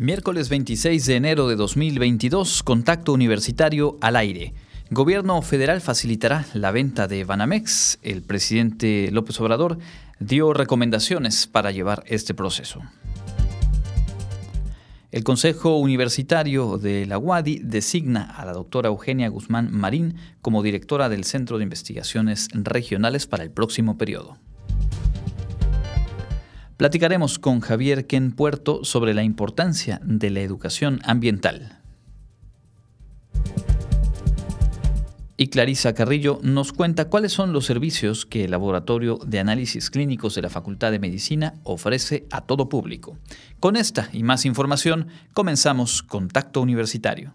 Miércoles 26 de enero de 2022, contacto universitario al aire. Gobierno federal facilitará la venta de Banamex. El presidente López Obrador dio recomendaciones para llevar este proceso. El Consejo Universitario de la UADI designa a la doctora Eugenia Guzmán Marín como directora del Centro de Investigaciones Regionales para el próximo periodo. Platicaremos con Javier Ken Puerto sobre la importancia de la educación ambiental. Y Clarisa Carrillo nos cuenta cuáles son los servicios que el Laboratorio de Análisis Clínicos de la Facultad de Medicina ofrece a todo público. Con esta y más información comenzamos Contacto Universitario.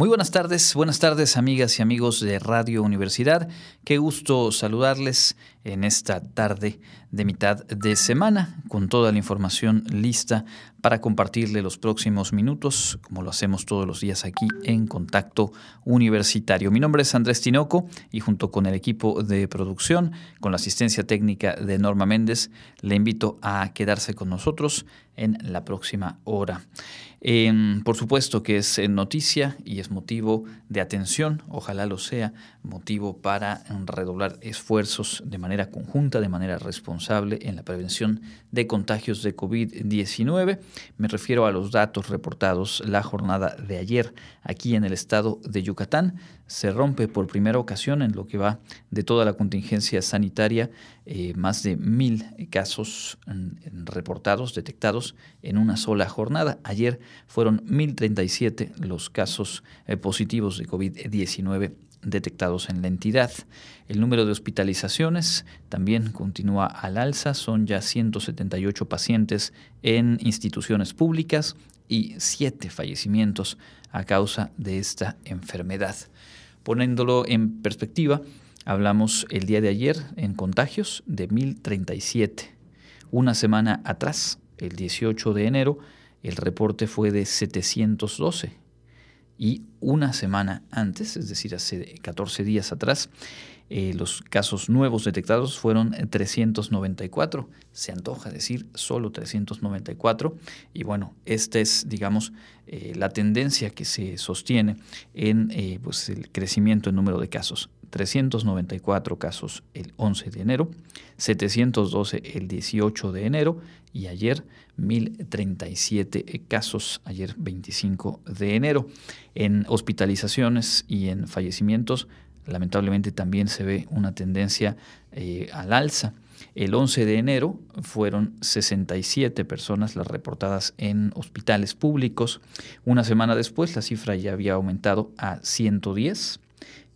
Muy buenas tardes, buenas tardes amigas y amigos de Radio Universidad. Qué gusto saludarles en esta tarde de mitad de semana con toda la información lista para compartirle los próximos minutos, como lo hacemos todos los días aquí en Contacto Universitario. Mi nombre es Andrés Tinoco y junto con el equipo de producción, con la asistencia técnica de Norma Méndez, le invito a quedarse con nosotros en la próxima hora. Por supuesto que es noticia y es motivo de atención, ojalá lo sea, motivo para redoblar esfuerzos de manera conjunta, de manera responsable en la prevención de contagios de COVID-19. Me refiero a los datos reportados la jornada de ayer aquí en el estado de Yucatán. Se rompe por primera ocasión en lo que va de toda la contingencia sanitaria eh, más de mil casos reportados, detectados en una sola jornada. Ayer fueron 1.037 los casos eh, positivos de COVID-19 detectados en la entidad. El número de hospitalizaciones también continúa al alza, son ya 178 pacientes en instituciones públicas y 7 fallecimientos a causa de esta enfermedad. Poniéndolo en perspectiva, hablamos el día de ayer en contagios de 1037. Una semana atrás, el 18 de enero, el reporte fue de 712 y una semana antes, es decir, hace 14 días atrás, eh, los casos nuevos detectados fueron 394. Se antoja decir solo 394. Y bueno, esta es, digamos, eh, la tendencia que se sostiene en eh, pues el crecimiento en número de casos. 394 casos el 11 de enero, 712 el 18 de enero y ayer 1037 casos, ayer 25 de enero. En hospitalizaciones y en fallecimientos, lamentablemente también se ve una tendencia eh, al alza. El 11 de enero fueron 67 personas las reportadas en hospitales públicos. Una semana después la cifra ya había aumentado a 110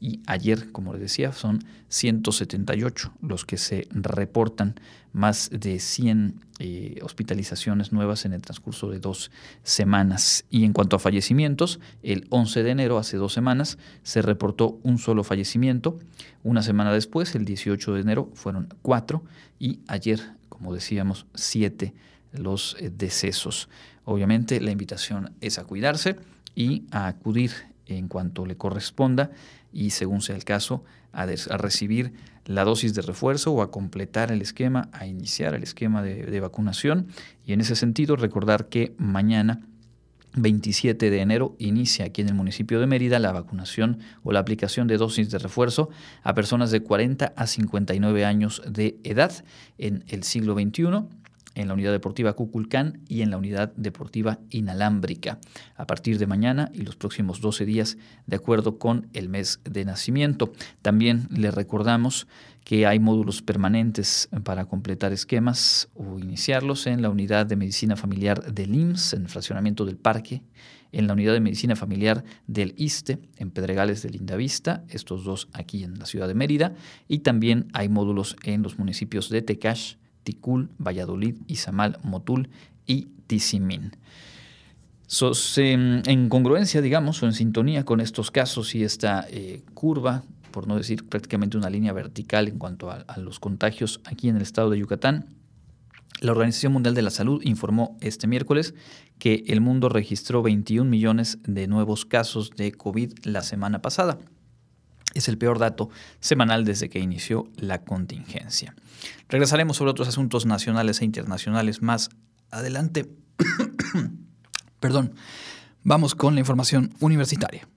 y ayer, como les decía, son 178 los que se reportan, más de 100 eh, hospitalizaciones nuevas en el transcurso de dos semanas. Y en cuanto a fallecimientos, el 11 de enero, hace dos semanas, se reportó un solo fallecimiento. Una semana después, el 18 de enero, fueron cuatro y ayer, como decíamos, siete los eh, decesos. Obviamente la invitación es a cuidarse y a acudir en cuanto le corresponda y según sea el caso, a, recibir la dosis de refuerzo o a completar el esquema, a iniciar el esquema de, vacunación. Y en ese sentido, recordar que mañana 27 de enero inicia aquí en el municipio de Mérida la vacunación o la aplicación de dosis de refuerzo a personas de 40 a 59 años de edad en el siglo XXI en la unidad deportiva Cuculcán y en la unidad deportiva inalámbrica a partir de mañana y los próximos 12 días de acuerdo con el mes de nacimiento. También le recordamos que hay módulos permanentes para completar esquemas o iniciarlos en la unidad de medicina familiar del IMSS, en fraccionamiento del parque, en la unidad de medicina familiar del ISTE, en Pedregales de Lindavista, estos dos aquí en la ciudad de Mérida, y también hay módulos en los municipios de Tecash, Ticul, Valladolid, Izamal, Motul y Tizimín. en congruencia, digamos, o en sintonía con estos casos y esta eh, curva, por no decir prácticamente una línea vertical en cuanto a los contagios aquí en el estado de Yucatán, la Organización Mundial de la Salud informó este miércoles que el mundo registró 21 millones de nuevos casos de COVID la semana pasada. Es el peor dato semanal desde que inició la contingencia. Regresaremos sobre otros asuntos nacionales e internacionales más adelante. Perdón. Vamos con la información universitaria.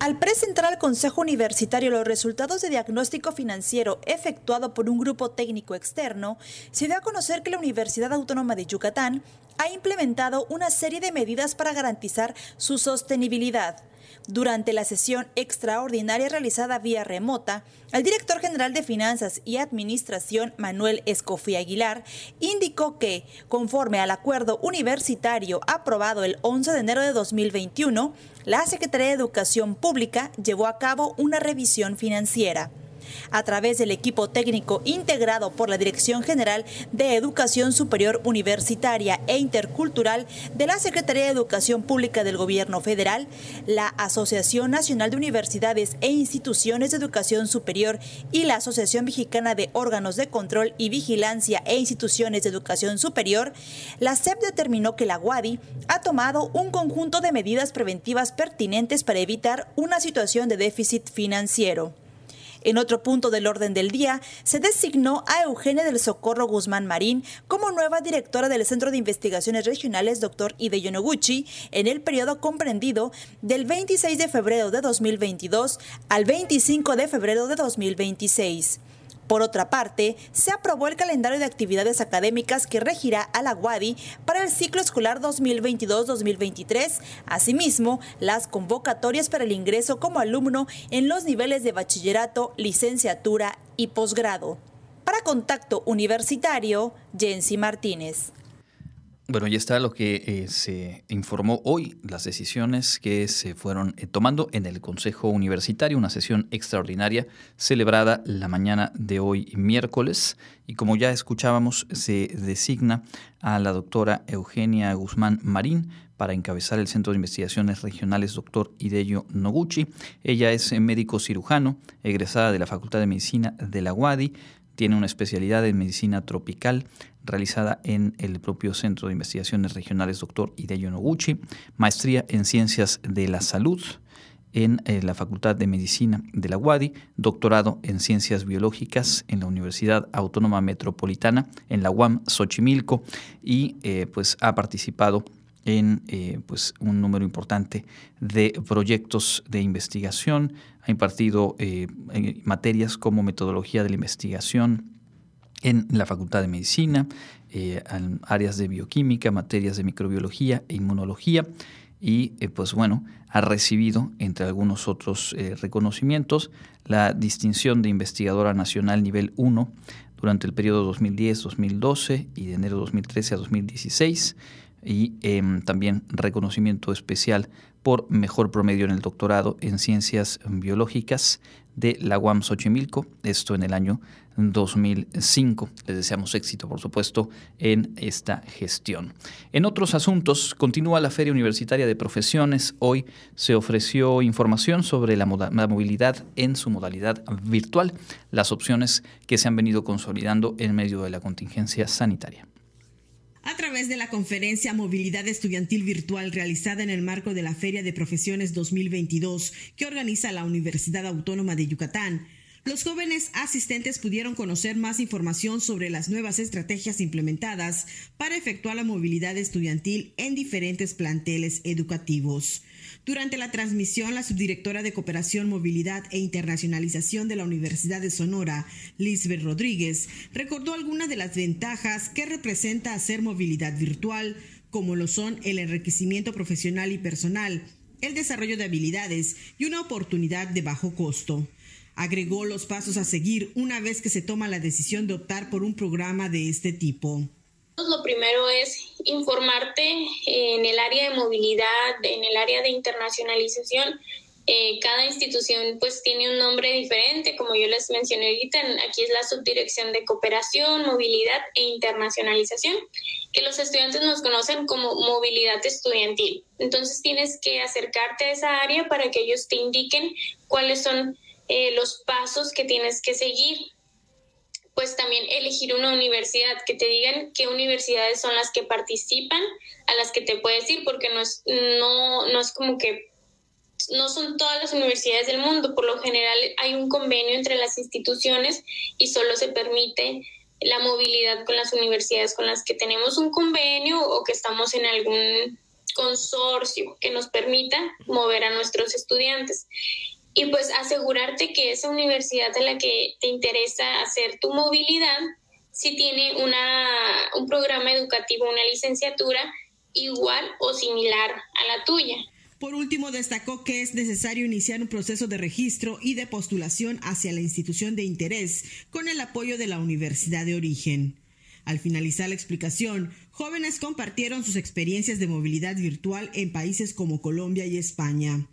Al presentar al Consejo Universitario los resultados de diagnóstico financiero efectuado por un grupo técnico externo, se dio a conocer que la Universidad Autónoma de Yucatán ha implementado una serie de medidas para garantizar su sostenibilidad. Durante la sesión extraordinaria realizada vía remota, el director general de Finanzas y Administración, Manuel Escofí Aguilar, indicó que, conforme al acuerdo universitario aprobado el 11 de enero de 2021, la Secretaría de Educación Pública llevó a cabo una revisión financiera a través del equipo técnico integrado por la Dirección General de Educación Superior Universitaria e Intercultural de la Secretaría de Educación Pública del Gobierno Federal, la Asociación Nacional de Universidades e Instituciones de Educación Superior y la Asociación Mexicana de Órganos de Control y Vigilancia e Instituciones de Educación Superior, la SEP determinó que la UADI ha tomado un conjunto de medidas preventivas pertinentes para evitar una situación de déficit financiero. En otro punto del orden del día, se designó a Eugenia del Socorro Guzmán Marín como nueva directora del Centro de Investigaciones Regionales Dr. Ide Noguchi en el periodo comprendido del 26 de febrero de 2022 al 25 de febrero de 2026. Por otra parte, se aprobó el calendario de actividades académicas que regirá a la UADI para el ciclo escolar 2022-2023, asimismo, las convocatorias para el ingreso como alumno en los niveles de bachillerato, licenciatura y posgrado. Para Contacto Universitario, Jensi Martínez. Bueno, ya está lo que eh, se informó hoy, las decisiones que se fueron eh, tomando en el Consejo Universitario, una sesión extraordinaria celebrada la mañana de hoy miércoles. Y como ya escuchábamos, se designa a la doctora Eugenia Guzmán Marín para encabezar el Centro de Investigaciones Regionales Dr. Hideyo Noguchi. Ella es médico cirujano, egresada de la Facultad de Medicina de la UADI, tiene una especialidad en medicina tropical realizada en el propio Centro de Investigaciones Regionales Dr. Hideyo Noguchi, maestría en Ciencias de la Salud en eh, la Facultad de Medicina de la UADI, doctorado en Ciencias Biológicas en la Universidad Autónoma Metropolitana, en la UAM Xochimilco, y eh, pues ha participado en eh, pues un número importante de proyectos de investigación, ha impartido eh, materias como metodología de la investigación en la Facultad de Medicina, eh, áreas de bioquímica, materias de microbiología e inmunología. Y pues bueno, ha recibido, entre algunos otros reconocimientos, la distinción de investigadora nacional nivel 1 durante el periodo 2010-2012 y de enero 2013 a 2016 y em, también reconocimiento especial por mejor promedio en el doctorado en ciencias biológicas de la UAM Xochimilco, esto en el año 2005. Les deseamos éxito, por supuesto, en esta gestión. En otros asuntos, continúa la Feria Universitaria de Profesiones. Hoy se ofreció información sobre la, movilidad en su modalidad virtual, las opciones que se han venido consolidando en medio de la contingencia sanitaria. A través de la conferencia Movilidad Estudiantil Virtual realizada en el marco de la Feria de Profesiones 2022 que organiza la Universidad Autónoma de Yucatán, los jóvenes asistentes pudieron conocer más información sobre las nuevas estrategias implementadas para efectuar la movilidad estudiantil en diferentes planteles educativos. Durante la transmisión, la subdirectora de Cooperación, Movilidad e Internacionalización de la Universidad de Sonora, Lisbeth Rodríguez, recordó algunas de las ventajas que representa hacer movilidad virtual, como lo son el enriquecimiento profesional y personal, el desarrollo de habilidades y una oportunidad de bajo costo. Agregó los pasos a seguir una vez que se toma la decisión de optar por un programa de este tipo. Lo primero es informarte en el área de movilidad, en el área de internacionalización, Eh, cada institución pues tiene un nombre diferente, como yo les mencioné ahorita, aquí es la Subdirección de Cooperación, Movilidad e Internacionalización, que los estudiantes nos conocen como movilidad estudiantil. Entonces tienes que acercarte a esa área para que ellos te indiquen cuáles son eh, los pasos que tienes que seguir pues también elegir una universidad, que te digan qué universidades son las que participan, a las que te puedes ir, porque no es, no, no es como que no son todas las universidades del mundo, por lo general hay un convenio entre las instituciones y solo se permite la movilidad con las universidades con las que tenemos un convenio o que estamos en algún consorcio que nos permita mover a nuestros estudiantes y pues asegurarte que esa universidad a la que te interesa hacer tu movilidad, si tiene una, un programa educativo, una licenciatura igual o similar a la tuya. Por último, destacó que es necesario iniciar un proceso de registro y de postulación hacia la institución de interés con el apoyo de la universidad de origen. Al finalizar la explicación, jóvenes compartieron sus experiencias de movilidad virtual en países como Colombia y España.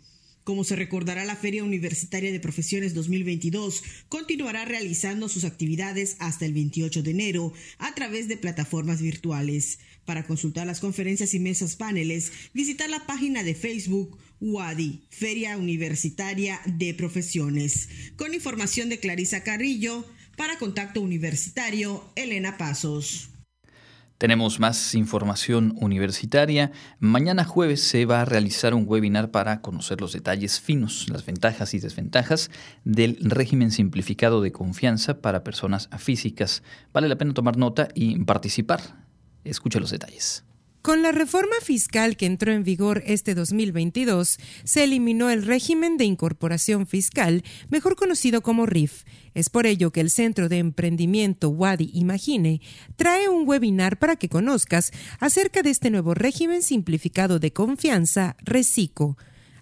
Como se recordará, la Feria Universitaria de Profesiones 2022 continuará realizando sus actividades hasta el 28 de enero a través de plataformas virtuales. Para consultar las conferencias y mesas paneles, visitar la página de Facebook UADI, Feria Universitaria de Profesiones. Con información de Clarisa Carrillo, para Contacto Universitario, Elena Pasos. Tenemos más información universitaria. Mañana jueves se va a realizar un webinar para conocer los detalles finos, las ventajas y desventajas del régimen simplificado de confianza para personas físicas. Vale la pena tomar nota y participar. Escucha los detalles. Con la reforma fiscal que entró en vigor este 2022, se eliminó el régimen de incorporación fiscal, mejor conocido como RIF. Es por ello que el Centro de Emprendimiento Wadi Imagine trae un webinar para que conozcas acerca de este nuevo régimen simplificado de confianza, RECICO.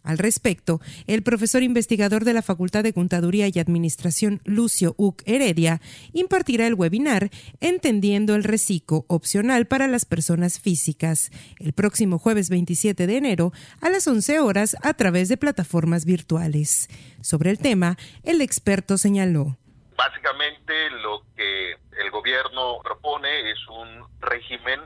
Al respecto, el profesor investigador de la Facultad de Contaduría y Administración, Lucio Uc Heredia, impartirá el webinar Entendiendo el reciclo opcional para las personas físicas, el próximo jueves 27 de enero a las 11 horas a través de plataformas virtuales. Sobre el tema, el experto señaló. Básicamente lo que el gobierno propone es un régimen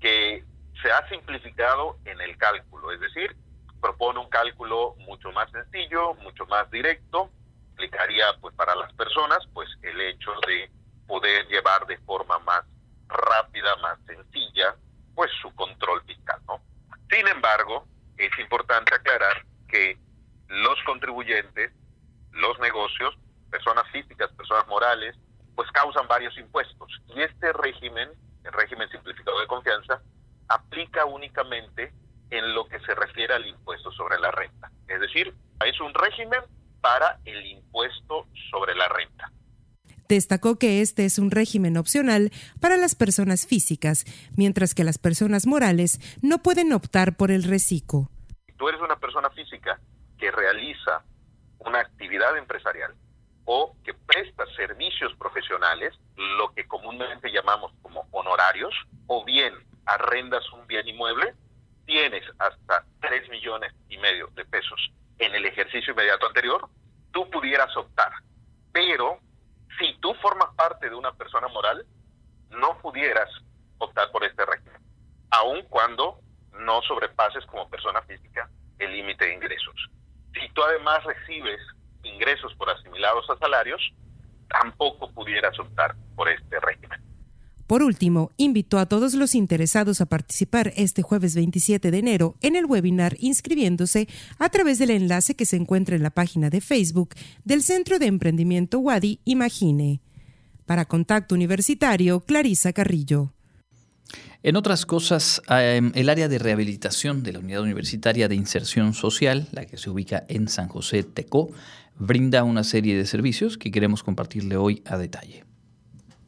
que se ha simplificado en el cálculo, es decir, propone un cálculo mucho más sencillo, mucho más directo, implicaría pues para las personas pues el hecho de poder llevar de forma más rápida, más sencilla, pues su control fiscal, ¿no? Sin embargo, es importante aclarar que los contribuyentes, los negocios, personas físicas, personas morales, pues causan varios impuestos. Y este régimen, el régimen simplificado de confianza, aplica únicamente en lo que se refiere al impuesto sobre la renta. Es decir, es un régimen para el impuesto sobre la renta. Destacó que este es un régimen opcional para las personas físicas, mientras que las personas morales no pueden optar por el reciclo. Si tú eres una persona física que realiza una actividad empresarial o que presta servicios profesionales, lo que comúnmente llamamos como honorarios, o bien arrendas un bien inmueble, tienes hasta 3 millones y medio de pesos en el ejercicio inmediato anterior, tú pudieras optar. Pero si tú formas parte de una persona moral, no pudieras optar por este régimen, aun cuando no sobrepases como persona física el límite de ingresos. Si tú además recibes ingresos por asimilados a salarios, tampoco pudieras optar por este régimen. Por último, invitó a todos los interesados a participar este jueves 27 de enero en el webinar inscribiéndose a través del enlace que se encuentra en la página de Facebook del Centro de Emprendimiento Wadi Imagine. Para Contacto Universitario, Clarisa Carrillo. En otras cosas, em, el área de rehabilitación de la Unidad Universitaria de Inserción Social, la que se ubica en San José Tecó, brinda una serie de servicios que queremos compartirle hoy a detalle.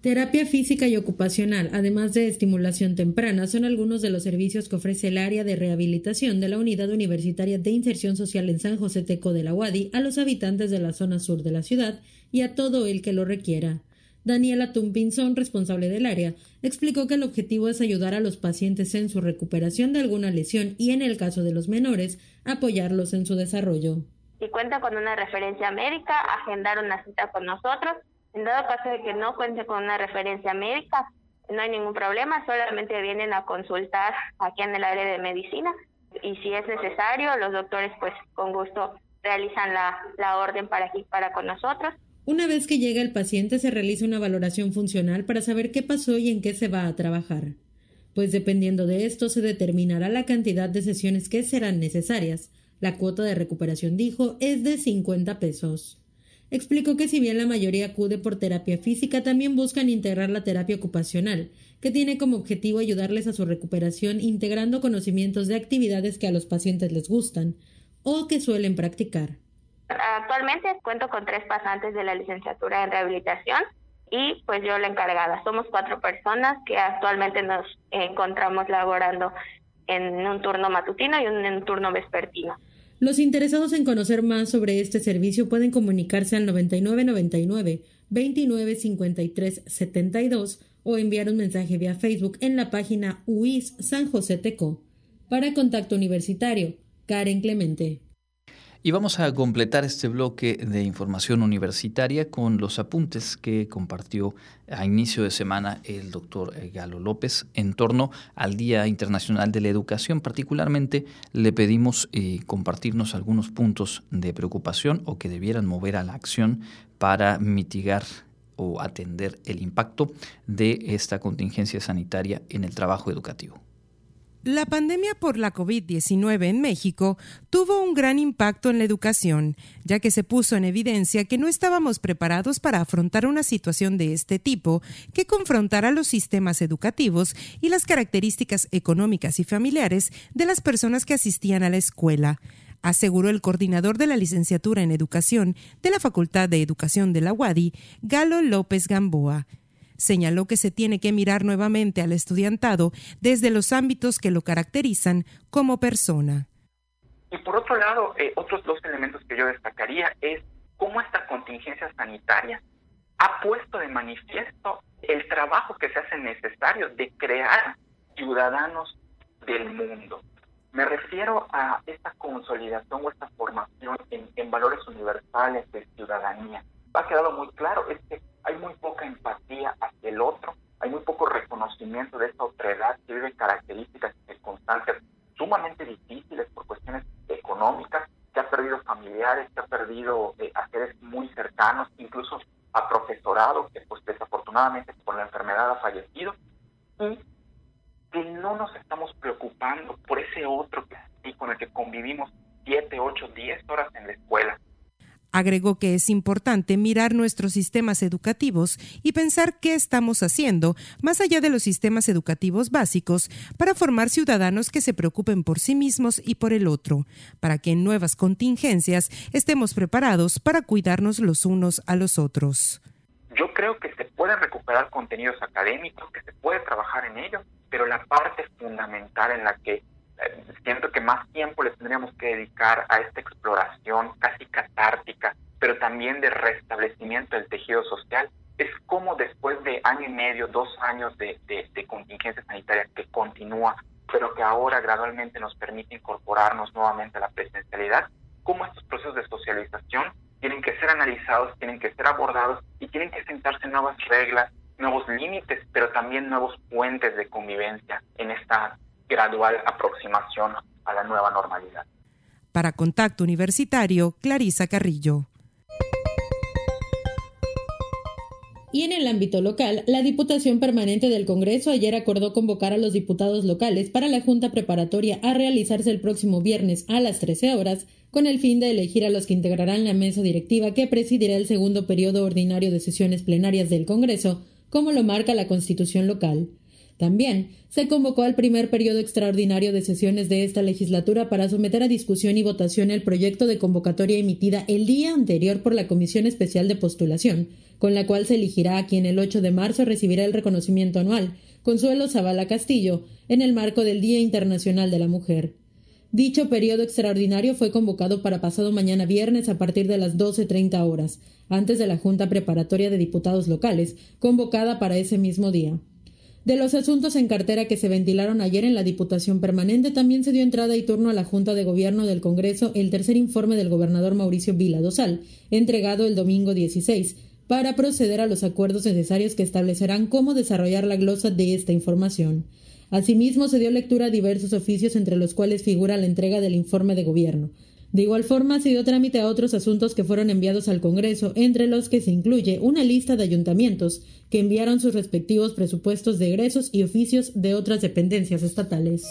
Terapia física y ocupacional, además de estimulación temprana, son algunos de los servicios que ofrece el área de rehabilitación de la Unidad Universitaria de Inserción Social en San José Teco de la UADI a los habitantes de la zona sur de la ciudad y a todo el que lo requiera. Daniela Tumpinson, responsable del área, explicó que el objetivo es ayudar a los pacientes en su recuperación de alguna lesión y, en el caso de los menores, apoyarlos en su desarrollo. Si cuenta con una referencia médica, agendar una cita con nosotros. En dado caso de que no cuente con una referencia médica, no hay ningún problema, solamente vienen a consultar aquí en el área de medicina y si es necesario, los doctores pues con gusto realizan la, la orden para aquí, para con nosotros. Una vez que llega el paciente se realiza una valoración funcional para saber qué pasó y en qué se va a trabajar, pues dependiendo de esto se determinará la cantidad de sesiones que serán necesarias. La cuota de recuperación, dijo, es de 50 pesos. Explicó que si bien la mayoría acude por terapia física, también buscan integrar la terapia ocupacional, que tiene como objetivo ayudarles a su recuperación integrando conocimientos de actividades que a los pacientes les gustan o que suelen practicar. Actualmente cuento con tres pasantes de la licenciatura en rehabilitación y pues yo la encargada. Somos cuatro personas que actualmente nos encontramos laborando en un turno matutino y en un turno vespertino. Los interesados en conocer más sobre este servicio pueden comunicarse al 9999 2953 72 o enviar un mensaje vía Facebook en la página UIS San José Teco. Para Contacto Universitario, Karen Clemente. Y vamos a completar este bloque de información universitaria con los apuntes que compartió a inicio de semana el doctor eh, Galo López en torno al Día Internacional de la Educación. Particularmente le pedimos eh, compartirnos algunos puntos de preocupación o que debieran mover a la acción para mitigar o atender el impacto de esta contingencia sanitaria en el trabajo educativo. La pandemia por la COVID-19 en México tuvo un gran impacto en la educación, ya que se puso en evidencia que no estábamos preparados para afrontar una situación de este tipo que confrontara los sistemas educativos y las características económicas y familiares de las personas que asistían a la escuela aseguró el coordinador de la licenciatura en educación de la Facultad de Educación de la UADI, Galo López Gamboa señaló que se tiene que mirar nuevamente al estudiantado desde los ámbitos que lo caracterizan como persona. Y por otro lado, eh, otros dos elementos que yo destacaría es cómo esta contingencia sanitaria ha puesto de manifiesto el trabajo que se hace necesario de crear ciudadanos del mundo. Me refiero a esta consolidación o esta formación en, en valores universales de ciudadanía. Ha quedado muy claro, es que hay muy poca empatía hacia el otro, hay muy poco reconocimiento de esta otredad que vive características y circunstancias sumamente difíciles por cuestiones económicas, que ha perdido familiares, que ha perdido eh, a seres muy cercanos, incluso a profesorado que pues desafortunadamente por la enfermedad ha fallecido, y que no nos estamos preocupando por ese otro que, con el que convivimos 7, 8, 10 horas en la escuela, Agregó que es importante mirar nuestros sistemas educativos y pensar qué estamos haciendo, más allá de los sistemas educativos básicos, para formar ciudadanos que se preocupen por sí mismos y por el otro, para que en nuevas contingencias estemos preparados para cuidarnos los unos a los otros. Yo creo que se pueden recuperar contenidos académicos, que se puede trabajar en ellos, pero la parte fundamental en la que siento que más tiempo le tendríamos que dedicar a esta exploración casi catártica, pero también de restablecimiento del tejido social, es como después de año y medio, dos años de, de, contingencia sanitaria que continúa, pero que ahora gradualmente nos permite incorporarnos nuevamente a la presencialidad, cómo estos procesos de socialización tienen que ser analizados, tienen que ser abordados y tienen que sentarse nuevas reglas, nuevos límites, pero también nuevos puentes de convivencia en esta gradual aproximación a la nueva normalidad. Para Contacto Universitario, Clarisa Carrillo. Y en el ámbito local, la Diputación Permanente del Congreso ayer acordó convocar a los diputados locales para la Junta Preparatoria a realizarse el próximo viernes a las 13 horas, con el fin de elegir a los que integrarán la mesa directiva que presidirá el segundo periodo ordinario de sesiones plenarias del Congreso, como lo marca la Constitución local. También se convocó al primer periodo extraordinario de sesiones de esta legislatura para someter a discusión y votación el proyecto de convocatoria emitida el día anterior por la Comisión Especial de Postulación, con la cual se elegirá a quien el 8 de marzo recibirá el reconocimiento anual, Consuelo Zavala Castillo, en el marco del Día Internacional de la Mujer. Dicho periodo extraordinario fue convocado para pasado mañana viernes a partir de las 12.30 horas, antes de la Junta Preparatoria de Diputados Locales, convocada para ese mismo día. De los asuntos en cartera que se ventilaron ayer en la Diputación Permanente, también se dio entrada y turno a la Junta de Gobierno del Congreso el tercer informe del gobernador Mauricio Vila Dosal, entregado el domingo 16, para proceder a los acuerdos necesarios que establecerán cómo desarrollar la glosa de esta información. Asimismo, se dio lectura a diversos oficios entre los cuales figura la entrega del informe de gobierno. De igual forma, se dio trámite a otros asuntos que fueron enviados al Congreso, entre los que se incluye una lista de ayuntamientos que enviaron sus respectivos presupuestos de egresos y oficios de otras dependencias estatales.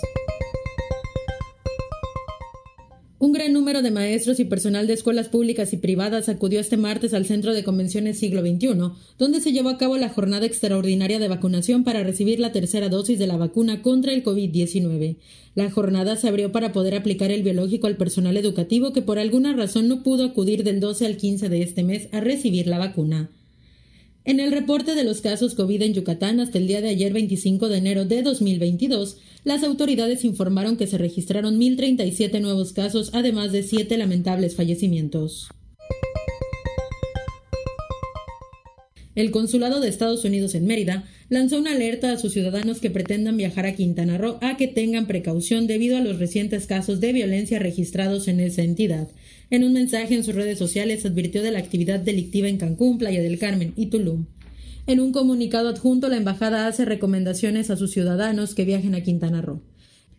Un gran número de maestros y personal de escuelas públicas y privadas acudió este martes al Centro de Convenciones Siglo XXI, donde se llevó a cabo la jornada extraordinaria de vacunación para recibir la tercera dosis de la vacuna contra el COVID-19. La jornada se abrió para poder aplicar el biológico al personal educativo que por alguna razón no pudo acudir del 12 al 15 de este mes a recibir la vacuna. En el reporte de los casos COVID en Yucatán hasta el día de ayer 25 de enero de 2022, las autoridades informaron que se registraron 1.037 nuevos casos, además de siete lamentables fallecimientos. El Consulado de Estados Unidos en Mérida lanzó una alerta a sus ciudadanos que pretendan viajar a Quintana Roo a que tengan precaución debido a los recientes casos de violencia registrados en esa entidad. En un mensaje en sus redes sociales advirtió de la actividad delictiva en Cancún, Playa del Carmen y Tulum. En un comunicado adjunto, la embajada hace recomendaciones a sus ciudadanos que viajen a Quintana Roo.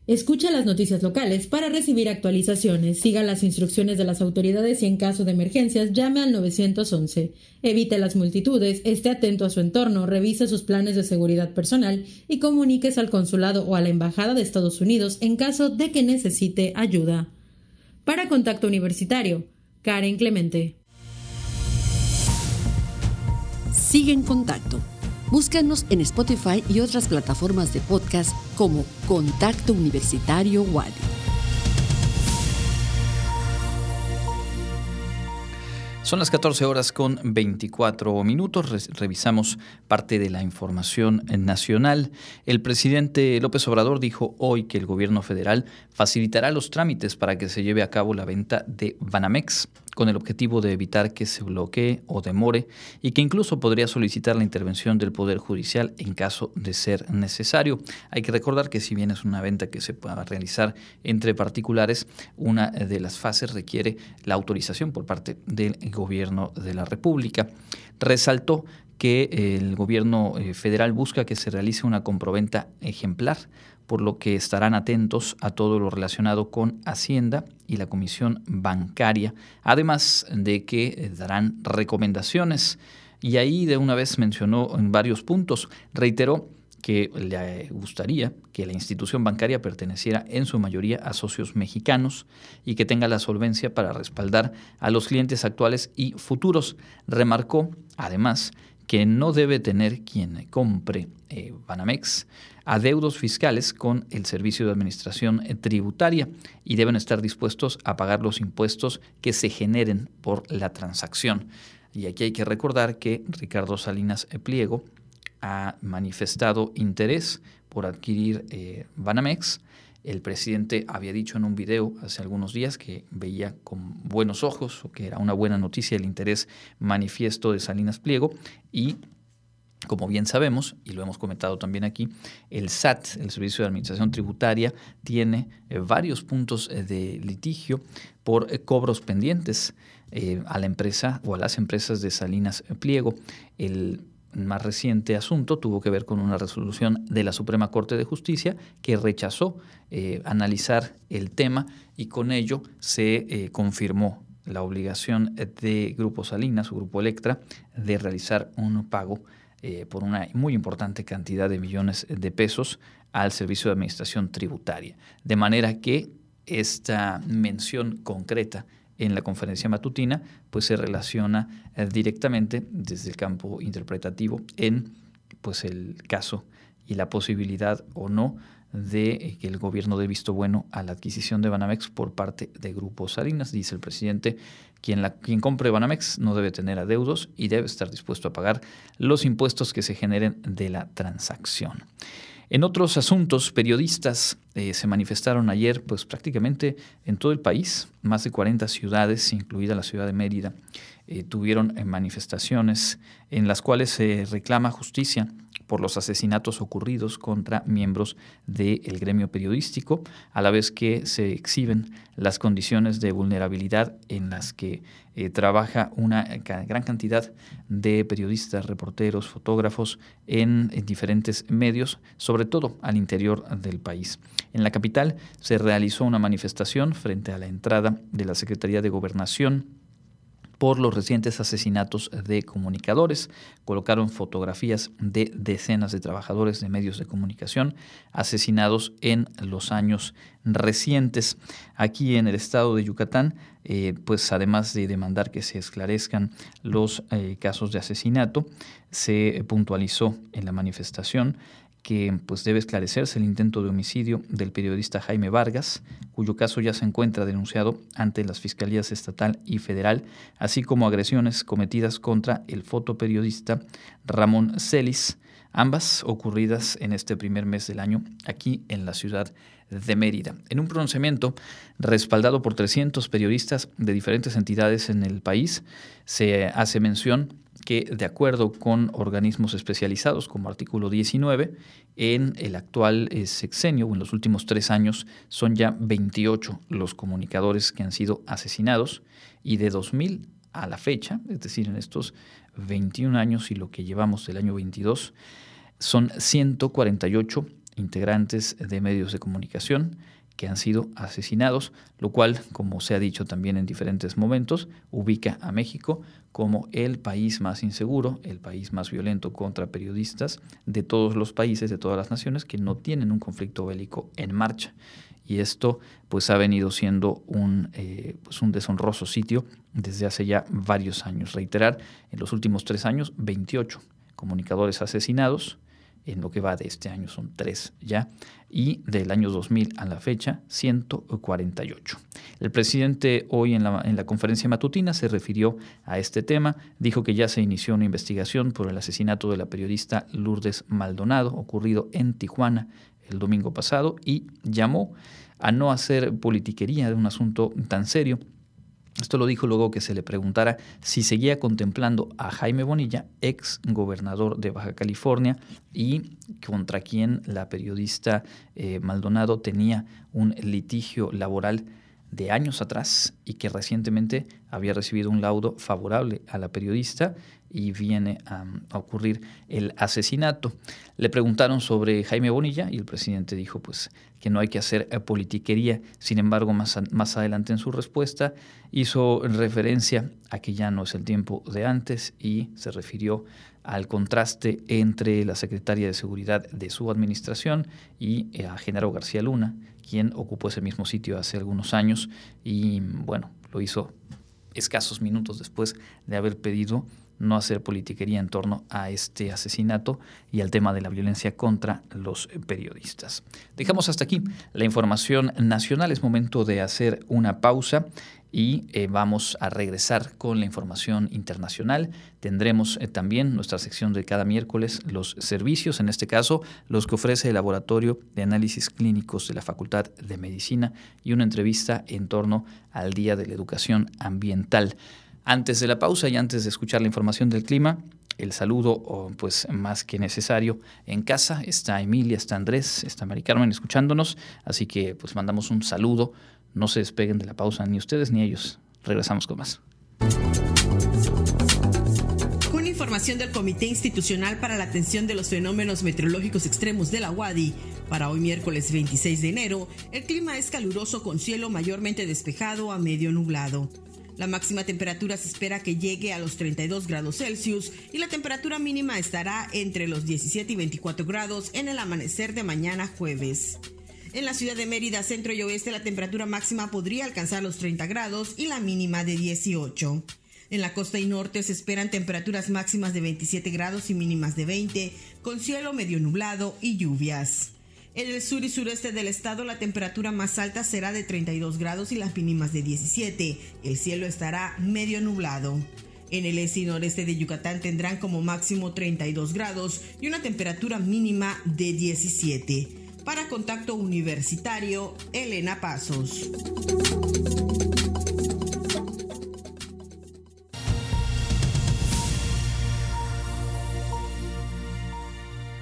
Escucha las noticias locales para recibir actualizaciones, siga las instrucciones de las autoridades y en caso de emergencias llame al 911. Evite las multitudes, esté atento a su entorno, revise sus planes de seguridad personal y comuníquese al consulado o a la embajada de Estados Unidos en caso de que necesite ayuda. Para Contacto Universitario, Karen Clemente. Sigue en contacto. Búscanos en Spotify y otras plataformas de podcast como Contacto Universitario Wadi. Son las 14 horas con 24 minutos. revisamos parte de la información nacional. El presidente López Obrador dijo hoy que el gobierno federal facilitará los trámites para que se lleve a cabo la venta de Banamex con el objetivo de evitar que se bloquee o demore y que incluso podría solicitar la intervención del Poder Judicial en caso de ser necesario. Hay que recordar que si bien es una venta que se pueda realizar entre particulares, una de las fases requiere la autorización por parte del gobierno de la República. Resaltó que el gobierno eh, federal busca que se realice una comproventa ejemplar por lo que estarán atentos a todo lo relacionado con Hacienda y la Comisión Bancaria, además de que eh, darán recomendaciones. Y ahí de una vez mencionó en varios puntos, reiteró que le gustaría que la institución bancaria perteneciera en su mayoría a socios mexicanos y que tenga la solvencia para respaldar a los clientes actuales y futuros. Remarcó, además, que no debe tener quien compre eh, Banamex adeudos fiscales con el Servicio de Administración Tributaria y deben estar dispuestos a pagar los impuestos que se generen por la transacción. Y aquí hay que recordar que Ricardo Salinas Pliego ha manifestado interés por adquirir eh, Banamex. El presidente había dicho en un video hace algunos días que veía con buenos ojos o que era una buena noticia el interés manifiesto de Salinas Pliego y como bien sabemos, y lo hemos comentado también aquí, el SAT, el Servicio de Administración Tributaria, tiene eh, varios puntos eh, de litigio por eh, cobros pendientes a la empresa o a las empresas de Salinas Pliego. El más reciente asunto tuvo que ver con una resolución de la Suprema Corte de Justicia que rechazó analizar el tema y con ello se confirmó la obligación de Grupo Salinas o Grupo Electra de realizar un pago eh, por una muy importante cantidad de millones de pesos al Servicio de Administración Tributaria. De manera que esta mención concreta en la conferencia matutina pues se relaciona eh, directamente desde el campo interpretativo en pues el caso y la posibilidad o no de eh, que el gobierno dé visto bueno a la adquisición de Banamex por parte de Grupo Salinas. Dice el presidente, quien, la, compre Banamex no debe tener adeudos y debe estar dispuesto a pagar los impuestos que se generen de la transacción. En otros asuntos, periodistas eh, se manifestaron ayer, pues prácticamente en todo el país, más de 40 ciudades, incluida la ciudad de Mérida, eh, tuvieron manifestaciones en las cuales se reclama justicia por los asesinatos ocurridos contra miembros del gremio periodístico, a la vez que se exhiben las condiciones de vulnerabilidad en las que eh, trabaja una gran cantidad de periodistas, reporteros, fotógrafos en, en, diferentes medios, sobre todo al interior del país. En la capital se realizó una manifestación frente a la entrada de la Secretaría de Gobernación por los recientes asesinatos de comunicadores. Colocaron fotografías de decenas de trabajadores de medios de comunicación asesinados en los años recientes. Aquí en el estado de Yucatán, eh, pues además de demandar que se esclarezcan los eh, casos de asesinato, se puntualizó en la manifestación que pues debe esclarecerse el intento de homicidio del periodista Jaime Vargas, cuyo caso ya se encuentra denunciado ante las fiscalías estatal y federal, así como agresiones cometidas contra el fotoperiodista Ramón Celis, ambas ocurridas en este primer mes del año aquí en la ciudad de Mérida. En un pronunciamiento respaldado por 300 periodistas de diferentes entidades en el país, se hace mención que de acuerdo con organismos especializados como artículo 19, en el actual eh, sexenio o en los últimos tres años son ya 28 los comunicadores que han sido asesinados y de 2000 a la fecha, es decir, en estos 21 años y lo que llevamos del año 22, son 148 integrantes de medios de comunicación que han sido asesinados, lo cual, como se ha dicho también en diferentes momentos, ubica a México como el país más inseguro, el país más violento contra periodistas de todos los países, de todas las naciones que no tienen un conflicto bélico en marcha. Y esto pues ha venido siendo un, eh, pues, un deshonroso sitio desde hace ya varios años. Reiterar, en los últimos tres años, 28 comunicadores asesinados, en lo que va de este año son tres ya, y del año 2000 a la fecha 148. El presidente hoy en la, en la conferencia matutina se refirió a este tema, dijo que ya se inició una investigación por el asesinato de la periodista Lourdes Maldonado, ocurrido en Tijuana el domingo pasado, y llamó a no hacer politiquería de un asunto tan serio esto lo dijo luego que se le preguntara si seguía contemplando a Jaime Bonilla, ex gobernador de Baja California, y contra quien la periodista eh, Maldonado tenía un litigio laboral de años atrás y que recientemente había recibido un laudo favorable a la periodista y viene a, ocurrir el asesinato. Le preguntaron sobre Jaime Bonilla y el presidente dijo pues que no hay que hacer eh, politiquería. Sin embargo, más, más adelante en su respuesta hizo referencia a que ya no es el tiempo de antes y se refirió al contraste entre la secretaria de Seguridad de su administración y eh, a Genaro García Luna, quien ocupó ese mismo sitio hace algunos años y bueno, lo hizo escasos minutos después de haber pedido no hacer politiquería en torno a este asesinato y al tema de la violencia contra los periodistas. Dejamos hasta aquí la información nacional. Es momento de hacer una pausa y eh, vamos a regresar con la información internacional. Tendremos eh, también nuestra sección de cada miércoles, los servicios, en este caso los que ofrece el Laboratorio de Análisis Clínicos de la Facultad de Medicina y una entrevista en torno al Día de la Educación Ambiental. Antes de la pausa y antes de escuchar la información del clima, el saludo pues más que necesario en casa. Está Emilia, está Andrés, está Mari Carmen escuchándonos, así que pues mandamos un saludo. No se despeguen de la pausa ni ustedes ni ellos. Regresamos con más. Con información del Comité Institucional para la Atención de los Fenómenos Meteorológicos Extremos de la UADI, para hoy miércoles 26 de enero, el clima es caluroso con cielo mayormente despejado a medio nublado. La máxima temperatura se espera que llegue a los 32 grados Celsius y la temperatura mínima estará entre los 17 y 24 grados en el amanecer de mañana jueves. En la ciudad de Mérida, centro y oeste, la temperatura máxima podría alcanzar los 30 grados y la mínima de 18. En la costa y norte se esperan temperaturas máximas de 27 grados y mínimas de 20, con cielo medio nublado y lluvias. En el sur y sureste del estado la temperatura más alta será de 32 grados y las mínimas de 17. El cielo estará medio nublado. En el este y noreste de Yucatán tendrán como máximo 32 grados y una temperatura mínima de 17. Para contacto universitario, Elena Pasos.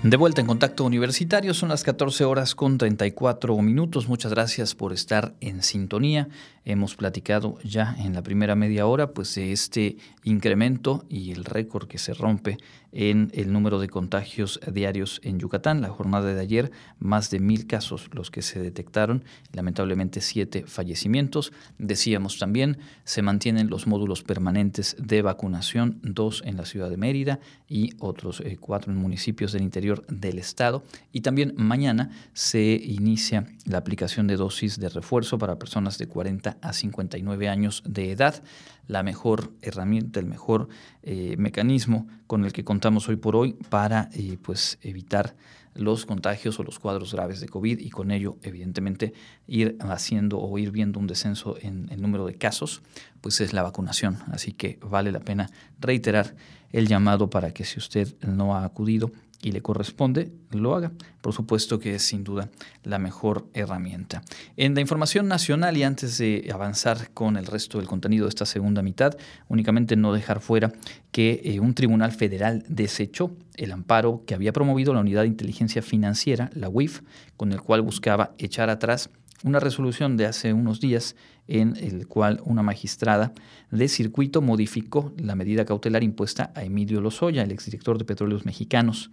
De vuelta en contacto universitario, son las 14 horas con 34 minutos. Muchas gracias por estar en sintonía. Hemos platicado ya en la primera media hora pues de este incremento y el récord que se rompe en el número de contagios diarios en Yucatán. La jornada de ayer, más de mil casos los que se detectaron, lamentablemente siete fallecimientos. Decíamos también, se mantienen los módulos permanentes de vacunación, dos en la ciudad de Mérida y otros eh, cuatro en municipios del interior del estado. Y también mañana se inicia la aplicación de dosis de refuerzo para personas de 40 a 59 años de edad la mejor herramienta, el mejor eh, mecanismo con el que contamos hoy por hoy para eh, pues evitar los contagios o los cuadros graves de COVID y con ello, evidentemente, ir haciendo o ir viendo un descenso en el número de casos, pues es la vacunación. Así que vale la pena reiterar el llamado para que si usted no ha acudido, y le corresponde, lo haga. Por supuesto que es sin duda la mejor herramienta. En la información nacional y antes de avanzar con el resto del contenido de esta segunda mitad, únicamente no dejar fuera que eh, un tribunal federal desechó el amparo que había promovido la Unidad de Inteligencia Financiera, la UIF, con el cual buscaba echar atrás una resolución de hace unos días en el cual una magistrada de circuito modificó la medida cautelar impuesta a Emilio Lozoya, el exdirector de Petróleos Mexicanos.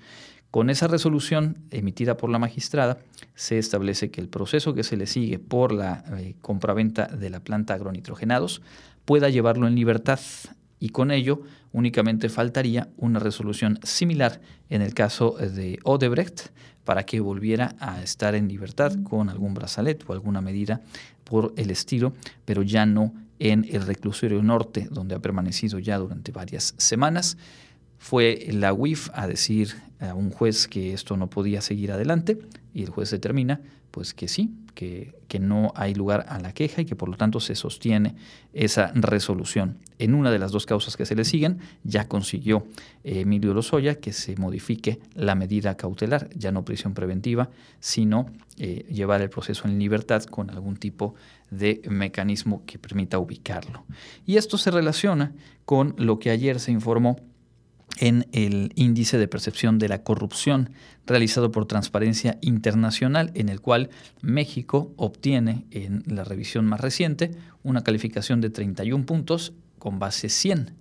Con esa resolución emitida por la magistrada, se establece que el proceso que se le sigue por la eh, compraventa de la planta agronitrogenados pueda llevarlo en libertad y con ello únicamente faltaría una resolución similar en el caso de Odebrecht para que volviera a estar en libertad con algún brazalete o alguna medida por el estilo, pero ya no en el reclusorio norte, donde ha permanecido ya durante varias semanas. Fue la UIF a decir a un juez que esto no podía seguir adelante y el juez determina pues que sí, que, no hay lugar a la queja y que por lo tanto se sostiene esa resolución. En una de las dos causas que se le siguen, ya consiguió eh, Emilio Lozoya que se modifique la medida cautelar, ya no prisión preventiva, sino eh, llevar el proceso en libertad con algún tipo de mecanismo que permita ubicarlo. Y esto se relaciona con lo que ayer se informó en el índice de percepción de la corrupción realizado por Transparencia Internacional, en el cual México obtiene en la revisión más reciente una calificación de 31 puntos con base 100.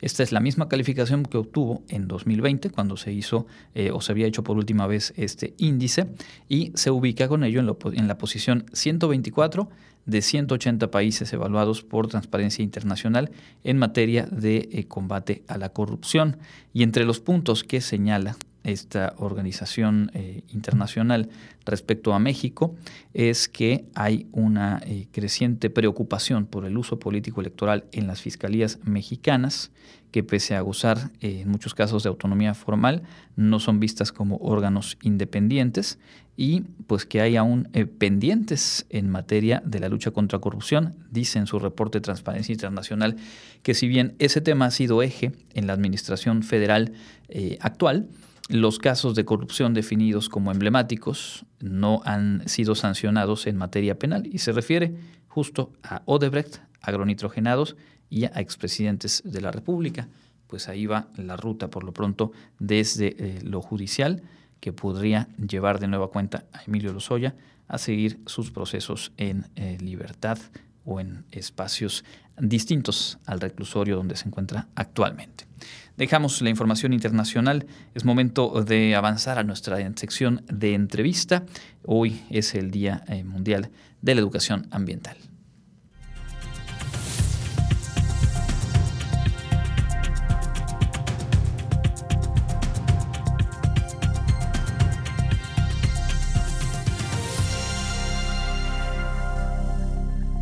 Esta es la misma calificación que obtuvo en 2020 cuando se hizo eh, o se había hecho por última vez este índice y se ubica con ello en, en la posición 124 de 180 países evaluados por Transparencia Internacional en materia de eh, combate a la corrupción. Y entre los puntos que señala esta organización eh, internacional respecto a México es que hay una eh, creciente preocupación por el uso político electoral en las fiscalías mexicanas, que pese a gozar en muchos casos de autonomía formal, no son vistas como órganos independientes y pues que hay aún eh, pendientes en materia de la lucha contra corrupción. Dice en su reporte Transparencia Internacional que si bien ese tema ha sido eje en la administración federal eh, actual, los casos de corrupción definidos como emblemáticos no han sido sancionados en materia penal y se refiere justo a Odebrecht, agronitrogenados y a expresidentes de la República. Pues ahí va la ruta por lo pronto desde eh, lo judicial que podría llevar de nueva cuenta a Emilio Lozoya a seguir sus procesos en eh, libertad o en espacios distintos al reclusorio donde se encuentra actualmente. Dejamos la información internacional. Es momento de avanzar a nuestra sección de entrevista. Hoy es el Día eh, Mundial de la Educación Ambiental.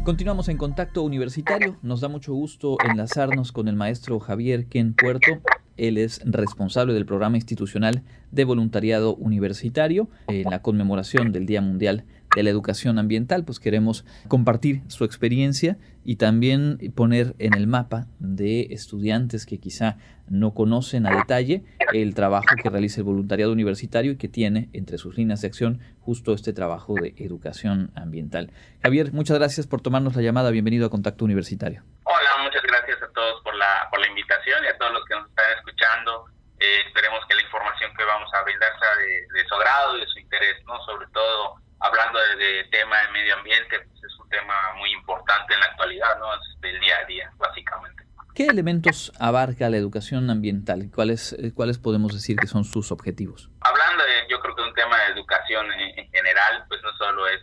Continuamos en contacto universitario. Nos da mucho gusto enlazarnos con el maestro Javier Ken Puerto. Él es responsable del programa institucional de voluntariado universitario en la conmemoración del Día Mundial de la educación ambiental, pues queremos compartir su experiencia y también poner en el mapa de estudiantes que quizá no conocen a detalle el trabajo que realiza el voluntariado universitario y que tiene entre sus líneas de acción justo este trabajo de educación ambiental. Javier, muchas gracias por tomarnos la llamada. Bienvenido a Contacto Universitario. Hola, muchas gracias a todos por la, por la invitación y a todos los que nos están escuchando. eh, esperemos que la información que vamos a brindar sea de, su agrado y de su interés, ¿no? Sobre todo hablando de, tema de medio ambiente, pues es un tema muy importante en la actualidad, ¿no? Es del día a día, básicamente. ¿Qué elementos abarca la educación ambiental? ¿Cuáles, eh, ¿Cuáles podemos decir que son sus objetivos? Hablando de, yo creo que un tema de educación en, general, pues no solo es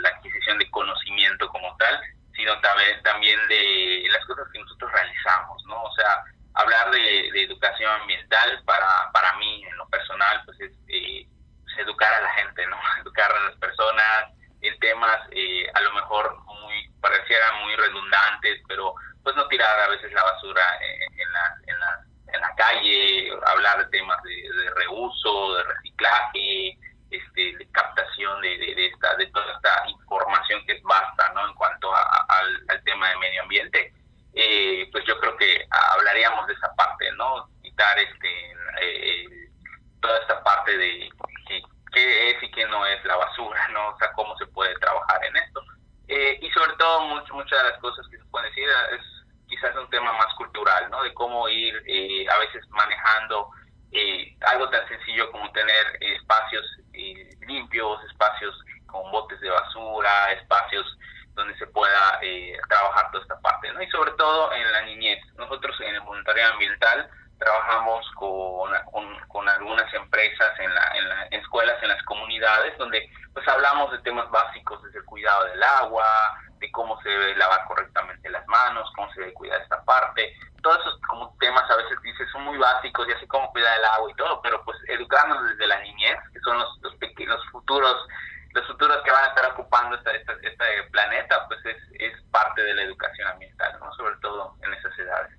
la adquisición de conocimiento como tal, sino también, también de las cosas que nosotros realizamos, ¿no? O sea, hablar de, educación ambiental para, para mí, en lo personal, pues es, educar a la gente, ¿no? Educar a las personas en temas eh, a lo mejor muy, parecieran muy redundantes, pero pues no tirar a veces la basura en, la, en, la, en la calle, hablar de temas de, reuso, de reciclaje, este, de captación de, de, esta, de toda esta información que es vasta, ¿no? En cuanto al, al tema de medio ambiente eh, pues yo creo que hablaríamos de esa parte, ¿no? Quitar este, eh, toda esta parte de no es la basura, ¿no? O sea, cómo se puede trabajar en esto. Eh, y sobre todo, muchas de las cosas que se pueden decir es quizás un tema más cultural, ¿no? De cómo ir eh, a veces manejando algo tan sencillo como tener espacios limpios, espacios con botes de basura, espacios donde se pueda eh, trabajar toda esta parte, ¿no? Y sobre todo en la niñez. Nosotros en el voluntariado ambiental trabajamos con, con, algunas empresas en, la, en, la, escuelas, en las comunidades, donde pues hablamos de temas básicos, desde el cuidado del agua, de cómo se debe lavar correctamente las manos, cómo se debe cuidar esta parte. Todos esos como temas a veces dices son muy básicos y así como cuidar el agua y todo, pero pues educarnos desde la niñez, que son los, los, los futuros los futuros que van a estar ocupando este, planeta, pues es, es, parte de la educación ambiental, ¿no? sobre todo en esas edades.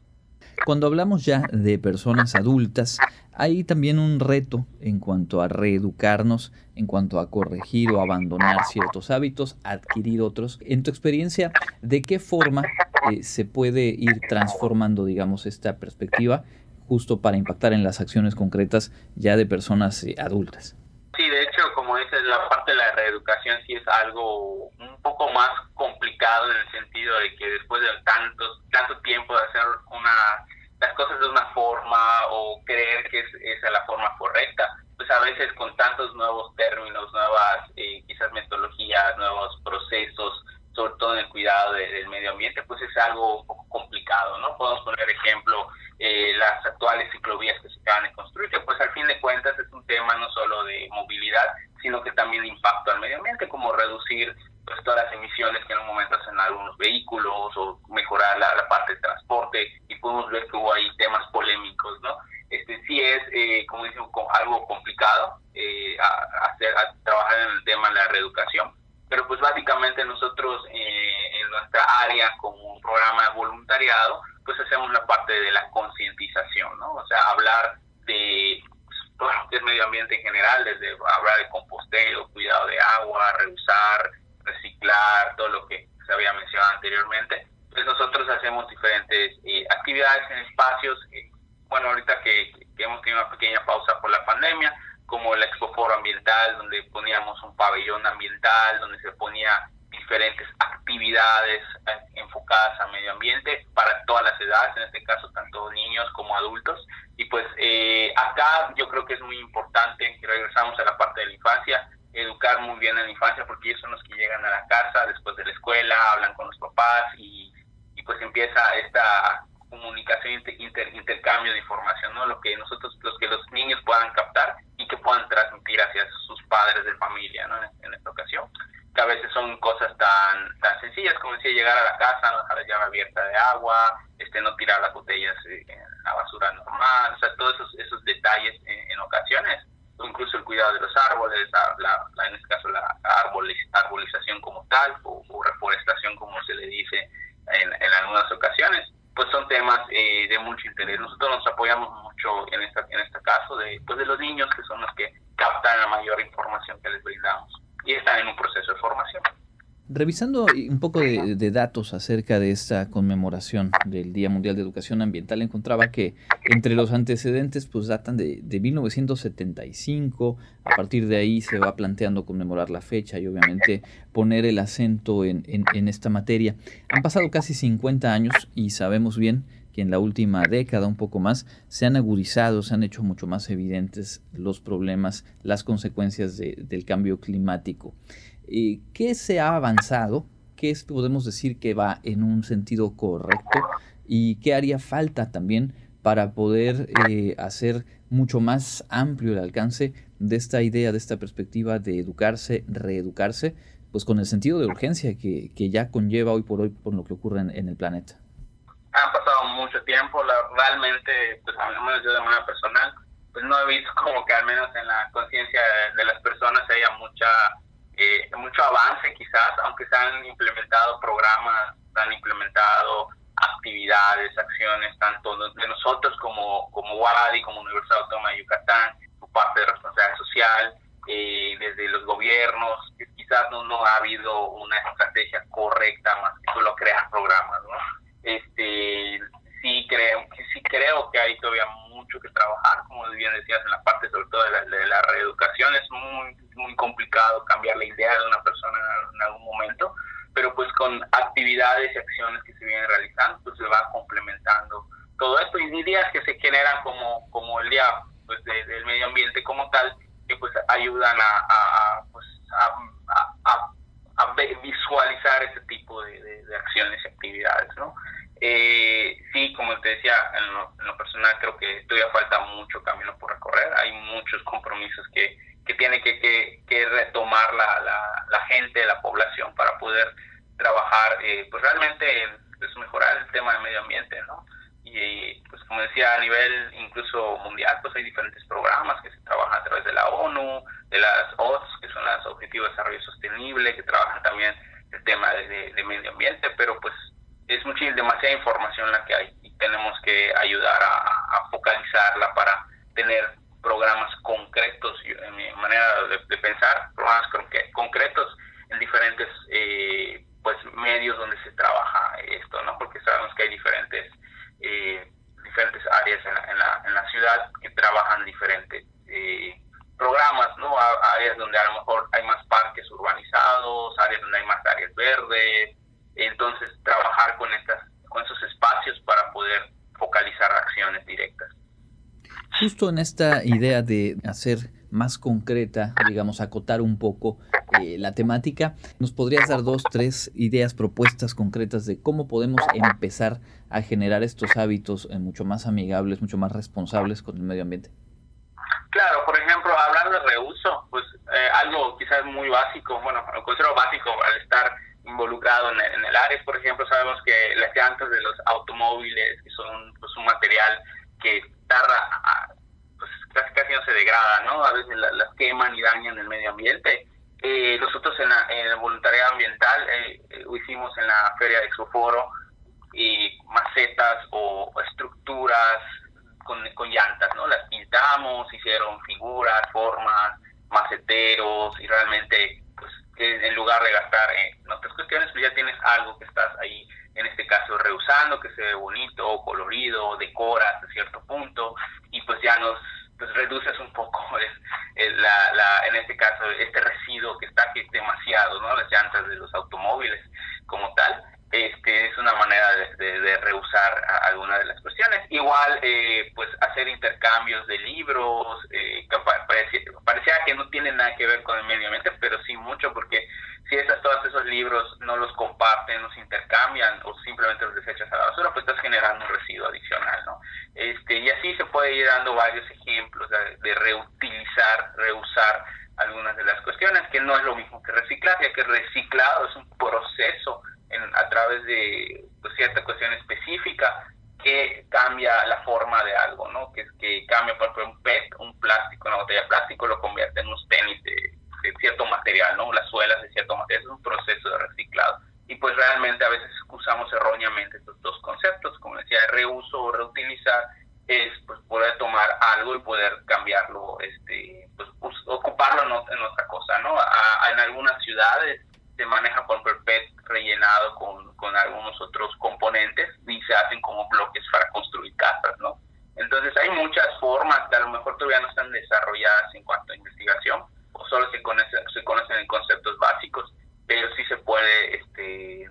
Cuando hablamos ya de personas adultas, hay también un reto en cuanto a reeducarnos, en cuanto a corregir o abandonar ciertos hábitos, adquirir otros. En tu experiencia, ¿de qué forma eh, se puede ir transformando, digamos, esta perspectiva justo para impactar en las acciones concretas ya de personas eh, adultas? Sí, de hecho, como dices, la parte de la reeducación sí es algo un poco más complicado en el sentido de que después de tanto tiempo de hacer una las cosas de una forma o creer que es, la forma correcta, pues a veces con tantos nuevos términos, nuevas eh, quizás metodologías, nuevos procesos, sobre todo en el cuidado del medio ambiente, pues es algo un poco complicado, ¿no? Podemos poner ejemplo eh, las actuales ciclovías que se acaban de construir, que pues al fin de cuentas es un tema no solo de movilidad, sino que también de impacto al medio ambiente, como reducir pues todas las emisiones que en un momento hacen algunos vehículos o mejorar la, parte de transporte y podemos ver que hubo ahí temas polémicos, ¿no? Este sí es, eh, como dicen, algo complicado eh, hacer, trabajar en el tema de la reeducación, pero pues básicamente nosotros en nuestra área como un programa de voluntariado pues hacemos la parte de la concientización, ¿no? O sea, hablar de todo lo que es medio ambiente en general, desde hablar de composteo, cuidado de agua, reusar, reciclar, todo lo que se había mencionado anteriormente. Pues nosotros hacemos diferentes eh, actividades en espacios, eh, bueno, ahorita que, que hemos tenido una pequeña pausa por la pandemia, como el Expo Foro Ambiental, donde poníamos un pabellón ambiental, donde se ponía diferentes actividades eh, enfocadas a medio ambiente para todas las edades, en este caso tanto niños como adultos. Y pues eh, acá yo creo que es muy importante que regresamos a la parte de la infancia, educar muy bien en la infancia porque ellos son los que llegan a la casa después de la escuela, hablan con los papás y, y pues empieza esta comunicación, inter, intercambio de información, ¿no? Lo que nosotros, los que los niños puedan captar y que puedan transmitir hacia sus padres de familia, ¿no? En esta ocasión que a veces son cosas tan tan sencillas como decía llegar a la casa no dejar la llave abierta de agua este no tirar las botellas en la basura normal o sea todos esos esos detalles en, ocasiones o incluso el cuidado de los árboles la, en este caso la arbolización como tal o, reforestación como se le dice en, en algunas ocasiones pues son temas eh, de mucho interés nosotros nos apoyamos mucho en esta en este caso de pues de los niños que son los que captan la mayor información que les brindamos y están en un proceso de formación. Revisando un poco de, datos acerca de esta conmemoración del Día Mundial de Educación Ambiental, encontraba que entre los antecedentes pues datan de, de 1975, a partir de ahí se va planteando conmemorar la fecha y obviamente poner el acento en, en, en esta materia. Han pasado casi 50 años y sabemos bien que en la última década, un poco más, se han agudizado, se han hecho mucho más evidentes los problemas, las consecuencias del cambio climático. Eh, ¿Qué se ha avanzado? ¿Qué podemos decir que va en un sentido correcto? ¿Y qué haría falta también para poder eh, hacer mucho más amplio el alcance de esta idea, de esta perspectiva de educarse, reeducarse, pues con el sentido de urgencia que, que ya conlleva hoy por hoy por lo que ocurre en, el planeta. Ha pasado mucho tiempo, realmente, pues al menos yo de manera personal, pues no he visto como que al menos en la conciencia de, las personas haya mucha eh, mucho avance quizás, aunque se han implementado programas, se han implementado actividades, acciones, tanto de nosotros como, como WADI, como Universidad Autónoma de Yucatán, su parte de responsabilidad social, eh, desde los gobiernos, quizás no, no ha habido una estrategia correcta más que solo crear programas, ¿no? Este, sí creo, sí creo que hay todavía mucho que trabajar, como bien decías, en la parte sobre todo de la, de la reeducación, es muy, muy complicado cambiar la idea de una persona en algún momento, pero pues con actividades y acciones que se vienen realizando, pues se va complementando todo esto y ideas que se generan como, como el día pues, del medio ambiente como tal, que pues ayudan a, pues, a, visualizar ese tipo de, acciones y actividades, ¿no? Eh, sí, como te decía, en lo, personal creo que todavía falta mucho camino por recorrer, hay muchos compromisos que, que tiene que, que, retomar la, la, gente, la población para poder trabajar, eh, pues realmente pues, mejorar el tema del medio ambiente, ¿no? y pues como decía a nivel incluso mundial pues hay diferentes programas que se trabajan a través de la ONU de las OTS que son los Objetivos de Desarrollo Sostenible que trabajan también el tema de, medio ambiente pero pues es mucha demasiada información la que hay y tenemos que ayudar a, focalizarla para tener programas concretos en mi manera de, pensar programas concretos en diferentes eh, pues medios donde se trabaja esto no porque sabemos que hay diferentes eh, diferentes áreas en la, en, la, ciudad que trabajan diferentes eh, programas, ¿no? áreas donde a lo mejor hay más parques urbanizados, áreas donde hay más áreas verdes, entonces trabajar con estas con esos espacios para poder focalizar acciones directas. Justo en esta idea de hacer más concreta, digamos, acotar un poco eh, la temática, ¿nos podrías dar dos, tres ideas, propuestas concretas de cómo podemos empezar a generar estos hábitos eh, mucho más amigables, mucho más responsables con el medio ambiente? Claro, por ejemplo, hablar de reuso, pues eh, algo quizás muy básico, bueno, lo considero básico al estar involucrado en el, área, por ejemplo, sabemos que las llantas de los automóviles, que son pues, un material que tarda casi, casi no se degrada, ¿no? A veces las queman y dañan el medio ambiente. Eh, nosotros en, el voluntariado ambiental eh, eh, hicimos en la feria de Exoforo macetas o estructuras con, con llantas, ¿no? Las pintamos, hicieron figuras, formas, maceteros y realmente, pues, en lugar de gastar en otras cuestiones, pues ya tienes algo que estás ahí, en este caso, reusando, que se ve bonito, colorido, decora hasta cierto punto y pues ya nos pues reduces un poco la, en este caso este residuo que está aquí demasiado, ¿no? Las llantas de los automóviles como tal. Este, es una manera de, de, rehusar alguna de las cuestiones. Igual, eh, pues hacer intercambios de libros, eh, que parecía, que no tiene nada que ver con el medio ambiente, pero sí mucho, porque si esas, todos esos libros no los comparten, los intercambian o simplemente los desechas a la basura, pues estás generando un residuo adicional, ¿no? Este, y así se puede ir dando varios ejemplos de, reutilizar, reusar algunas de las cuestiones, que no es lo mismo que reciclar, ya que reciclado es un proceso a través de pues, cierta cuestión específica que cambia la forma de algo, ¿no? Que, que cambia, por ejemplo, un PET, un plástico, una botella de plástico, lo convierte en unos tenis de, cierto material, ¿no? Las suelas de cierto material, es un proceso de reciclado. Y pues realmente a veces usamos erróneamente estos dos conceptos, como decía, reuso o reutilizar, es pues poder tomar algo y poder cambiarlo, este, pues, ocuparlo en, en, otra cosa, ¿no? en algunas ciudades se maneja por ejemplo el PET rellenado con, con algunos otros componentes y se hacen como bloques para construir casas, ¿no? Entonces hay muchas formas que a lo mejor todavía no están desarrolladas en cuanto a investigación, o solo se conocen, se conocen en conceptos básicos, pero sí se puede este,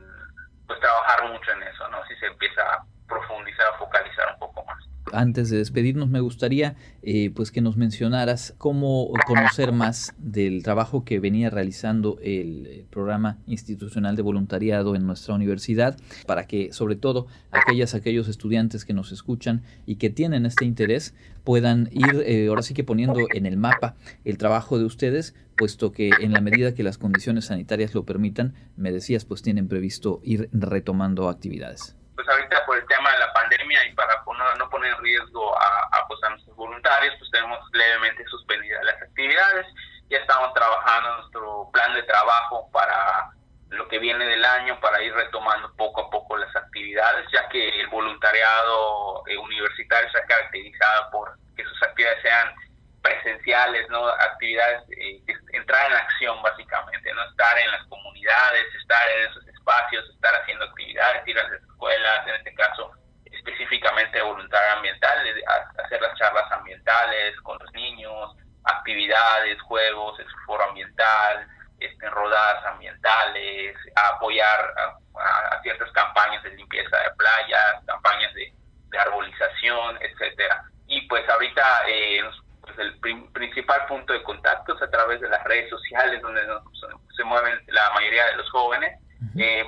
pues trabajar mucho en eso, ¿no? Si se empieza a profundizar, a focalizar un poco más antes de despedirnos, me gustaría eh, pues que nos mencionaras cómo conocer más del trabajo que venía realizando el programa institucional de voluntariado en nuestra universidad, para que sobre todo aquellas aquellos estudiantes que nos escuchan y que tienen este interés puedan ir eh, ahora sí que poniendo en el mapa el trabajo de ustedes, puesto que en la medida que las condiciones sanitarias lo permitan, me decías, pues tienen previsto ir retomando actividades. Pues ahorita por el tema de la pandemia y para no poner en riesgo a, pues, a nuestros voluntarios, pues tenemos levemente suspendidas las actividades. Ya estamos trabajando nuestro plan de trabajo para lo que viene del año para ir retomando poco a poco las actividades, ya que el voluntariado eh, universitario se ha caracterizado por que sus actividades sean presenciales, no actividades eh, entrar en acción básicamente, no estar en las comunidades, estar en esos espacios, estar haciendo actividades, ir a las escuelas, en este caso específicamente voluntario ambiental, hacer las charlas ambientales con los niños, actividades, juegos, foro ambiental, este, rodadas ambientales, apoyar a, ciertas campañas de limpieza de playas, campañas de, arbolización, etcétera. Y pues ahorita eh, pues el principal punto de contacto es a través de las redes sociales donde se mueven la mayoría de los jóvenes eh,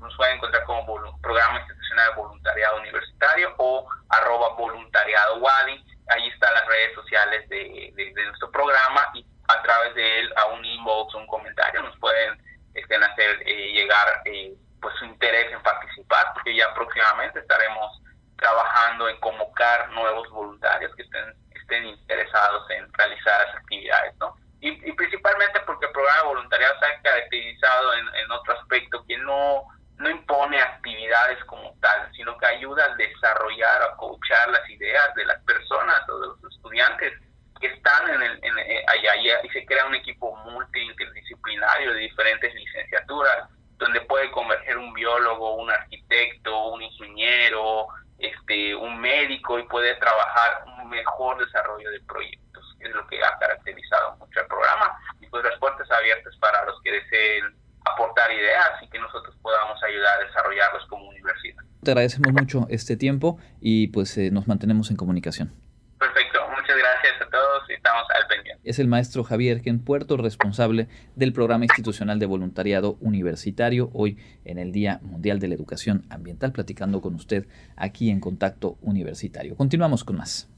nos pueden encontrar como Programa Institucional de Voluntariado Universitario o arroba voluntariado WADI. Ahí están las redes sociales de, nuestro programa y a través de él a un inbox, un comentario, nos pueden estén hacer eh, llegar eh, pues su interés en participar, porque ya próximamente estaremos trabajando en convocar nuevos voluntarios que estén, estén interesados en realizar las actividades, ¿no? Y, principalmente porque el programa de voluntariado se ha caracterizado en, otro aspecto que no, no impone actividades como tal, sino que ayuda a desarrollar, a coachar las ideas de las personas o de los estudiantes que están en, el, en eh, allá, y se crea un equipo multidisciplinario de diferentes licenciaturas donde puede converger un biólogo, un arquitecto, un ingeniero, este, un médico y puede trabajar un mejor desarrollo de proyectos es lo que ha caracterizado mucho el programa. Y pues las puertas abiertas para los que deseen aportar ideas y que nosotros podamos ayudar a desarrollarlos como universidad. Te agradecemos mucho este tiempo y pues eh, nos mantenemos en comunicación. Perfecto, muchas gracias a todos y estamos al pendiente. Es el maestro Javier Gen Puerto, responsable del programa institucional de voluntariado universitario, hoy en el Día Mundial de la Educación Ambiental, platicando con usted aquí en Contacto Universitario. Continuamos con más.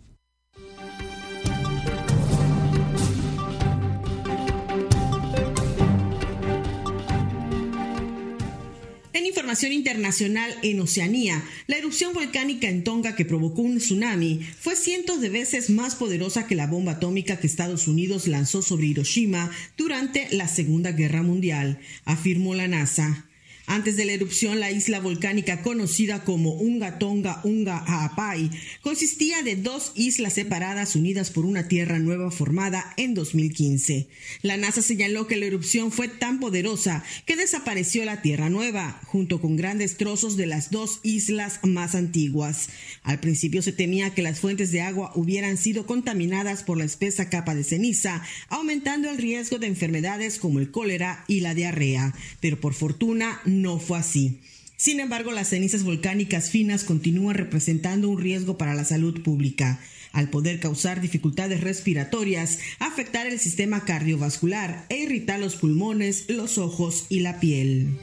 Internacional en Oceanía, la erupción volcánica en Tonga que provocó un tsunami fue cientos de veces más poderosa que la bomba atómica que Estados Unidos lanzó sobre Hiroshima durante la Segunda Guerra Mundial, afirmó la NASA. Antes de la erupción, la isla volcánica conocida como Unga Tonga Unga Haapai consistía de dos islas separadas unidas por una tierra nueva formada en 2015. La NASA señaló que la erupción fue tan poderosa que desapareció la tierra nueva, junto con grandes trozos de las dos islas más antiguas. Al principio se temía que las fuentes de agua hubieran sido contaminadas por la espesa capa de ceniza, aumentando el riesgo de enfermedades como el cólera y la diarrea, pero por fortuna no fue así. Sin embargo, las cenizas volcánicas finas continúan representando un riesgo para la salud pública, al poder causar dificultades respiratorias, afectar el sistema cardiovascular e irritar los pulmones, los ojos y la piel.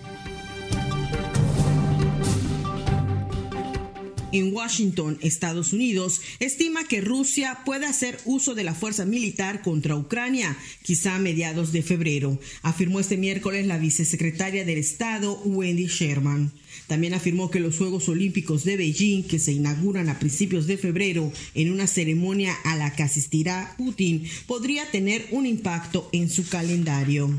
En Washington, Estados Unidos, estima que Rusia puede hacer uso de la fuerza militar contra Ucrania, quizá a mediados de febrero, afirmó este miércoles la vicesecretaria del Estado, Wendy Sherman. También afirmó que los Juegos Olímpicos de Beijing, que se inauguran a principios de febrero en una ceremonia a la que asistirá Putin, podría tener un impacto en su calendario.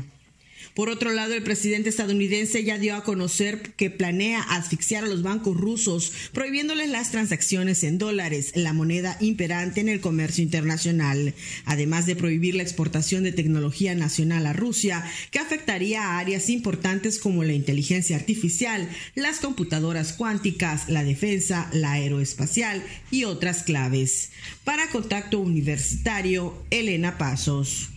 Por otro lado, el presidente estadounidense ya dio a conocer que planea asfixiar a los bancos rusos, prohibiéndoles las transacciones en dólares, la moneda imperante en el comercio internacional, además de prohibir la exportación de tecnología nacional a Rusia, que afectaría a áreas importantes como la inteligencia artificial, las computadoras cuánticas, la defensa, la aeroespacial y otras claves. Para Contacto Universitario, Elena Pasos.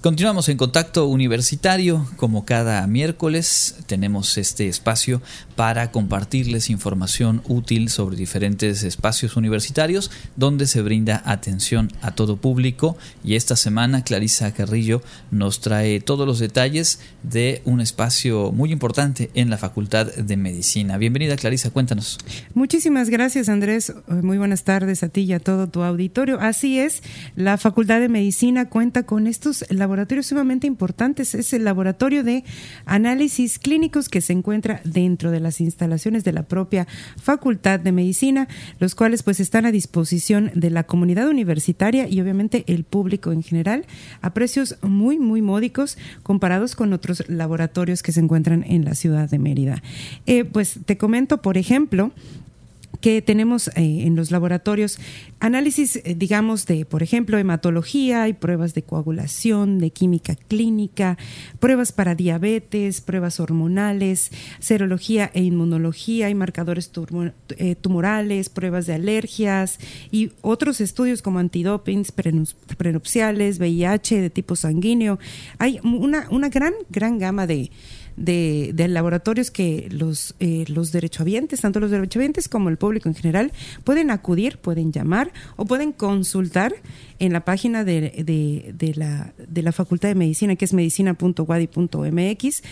Continuamos en contacto universitario. Como cada miércoles tenemos este espacio para compartirles información útil sobre diferentes espacios universitarios donde se brinda atención a todo público. Y esta semana Clarisa Carrillo nos trae todos los detalles de un espacio muy importante en la Facultad de Medicina. Bienvenida Clarisa, cuéntanos. Muchísimas gracias Andrés. Muy buenas tardes a ti y a todo tu auditorio. Así es, la Facultad de Medicina cuenta con estos laboratorios laboratorios sumamente importantes. Es el laboratorio de análisis clínicos que se encuentra dentro de las instalaciones de la propia Facultad de Medicina, los cuales pues están a disposición de la comunidad universitaria y obviamente el público en general a precios muy, muy módicos comparados con otros laboratorios que se encuentran en la ciudad de Mérida. Eh, pues te comento, por ejemplo, que tenemos eh, en los laboratorios análisis, eh, digamos, de, por ejemplo, hematología, hay pruebas de coagulación, de química clínica, pruebas para diabetes, pruebas hormonales, serología e inmunología, hay marcadores eh, tumorales, pruebas de alergias y otros estudios como antidopings, prenupciales, VIH de tipo sanguíneo. Hay una, una gran, gran gama de de, laboratorios que los, eh, los derechohabientes, tanto los derechohabientes como el público en general, pueden acudir, pueden llamar o pueden consultar en la página de, de, la, de la Facultad de Medicina, que es medicina.wadi.mx,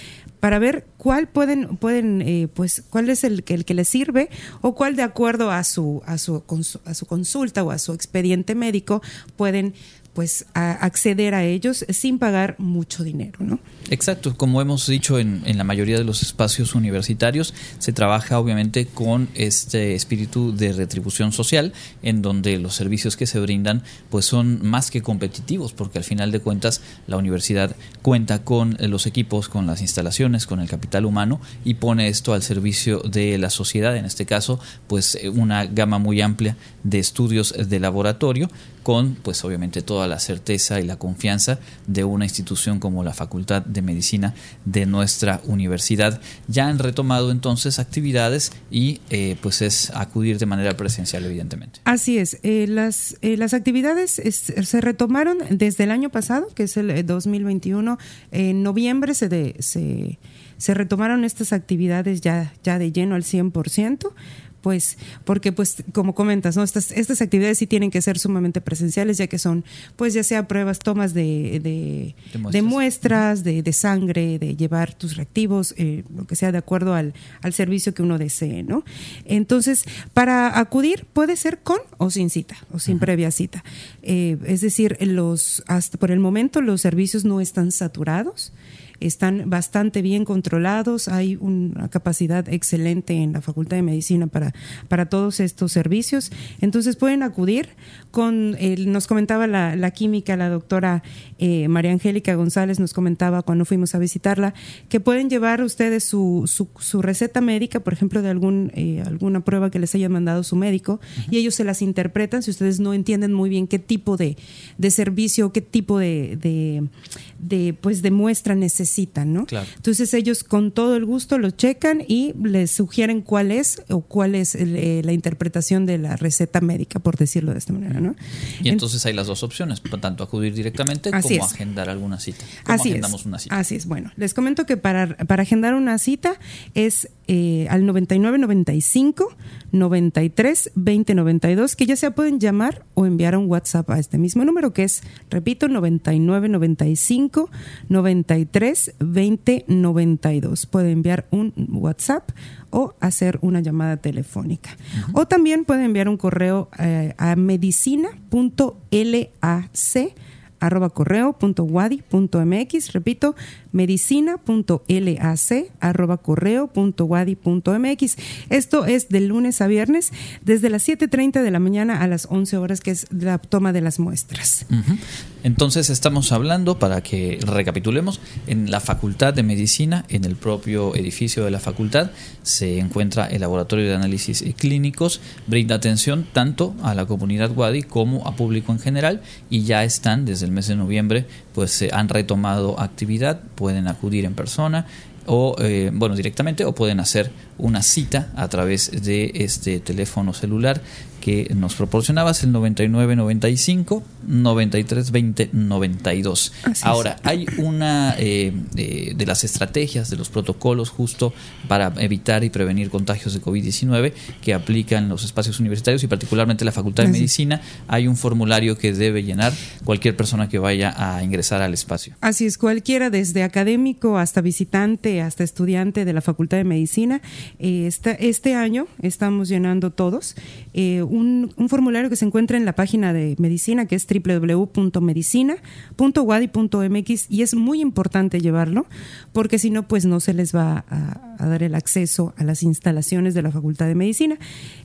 para ver cuál pueden, pueden eh, pues, cuál es el, el que les sirve o cuál de acuerdo a su, a su, a su consulta o a su expediente médico pueden pues acceder a ellos sin pagar mucho dinero, ¿no? Exacto, como hemos dicho en, en, la mayoría de los espacios universitarios, se trabaja obviamente con este espíritu de retribución social, en donde los servicios que se brindan pues son más que competitivos, porque al final de cuentas la universidad cuenta con los equipos, con las instalaciones, con el capital humano y pone esto al servicio de la sociedad, en este caso pues una gama muy amplia de estudios de laboratorio con pues obviamente toda la certeza y la confianza de una institución como la Facultad de Medicina de nuestra universidad. Ya han retomado entonces actividades y eh, pues es acudir de manera presencial evidentemente. Así es, eh, las, eh, las actividades se retomaron desde el año pasado, que es el 2021, en noviembre se, de, se, se retomaron estas actividades ya, ya de lleno al 100% pues, porque pues, como comentas, ¿no? Estas, estas actividades sí tienen que ser sumamente presenciales, ya que son, pues, ya sea pruebas, tomas de, de, muestras, de, de, sangre, de llevar tus reactivos, eh, lo que sea de acuerdo al, al servicio que uno desee, ¿no? Entonces, para acudir puede ser con o sin cita, o sin previa cita. Eh, es decir, los, hasta por el momento los servicios no están saturados están bastante bien controlados, hay una capacidad excelente en la Facultad de Medicina para, para todos estos servicios. Entonces pueden acudir con, nos comentaba la, química, la doctora eh, María Angélica González nos comentaba cuando fuimos a visitarla, que pueden llevar ustedes su, su, receta médica, por ejemplo, de algún, eh, alguna prueba que les haya mandado su médico, y ellos se las interpretan. Si ustedes no entienden muy bien qué tipo de, de servicio, qué tipo de, de, pues, de muestra necesitan necesitan, ¿no? Entonces ellos con todo el gusto lo checan y les sugieren cuál es o cuál es eh, la interpretación de la receta médica, por decirlo de esta manera, ¿no? Y entonces hay las dos opciones, tanto acudir directamente como agendar alguna cita. ¿Cómo Así agendamos una cita? Así es. Bueno, les comento que para, para agendar una cita es eh, al 9995 93 20 92, que ya sea pueden llamar o enviar un WhatsApp a este mismo número, que es, repito, 99 95 93 20 92. Puede enviar un WhatsApp o hacer una llamada telefónica. O también puede enviar un correo eh, a medicina.lac arroba correo punto punto mx, repito, medicina.lac arroba correo punto punto mx. Esto es de lunes a viernes desde las 7.30 de la mañana a las 11 horas, que es la toma de las muestras. Entonces estamos hablando, para que recapitulemos, en la Facultad de Medicina, en el propio edificio de la facultad, se encuentra el Laboratorio de Análisis Clínicos, brinda atención tanto a la comunidad Wadi como a público en general y ya están desde el mes de noviembre pues han retomado actividad, pueden acudir en persona o eh, bueno directamente o pueden hacer una cita a través de este teléfono celular que nos proporcionabas el 9995 9320 92 ahora hay una eh, de, las estrategias de los protocolos justo para evitar y prevenir contagios de COVID-19 que aplican los espacios universitarios y particularmente la Facultad de Medicina hay un formulario que debe llenar cualquier persona que vaya a ingresar al espacio. Así es cualquiera desde académico hasta visitante hasta estudiante de la Facultad de Medicina eh, este, año estamos llenando todos eh, un, formulario que se encuentra en la página de medicina que es www.medicina.wadi.mx y es muy importante llevarlo porque si no pues no se les va a, dar el acceso a las instalaciones de la Facultad de Medicina.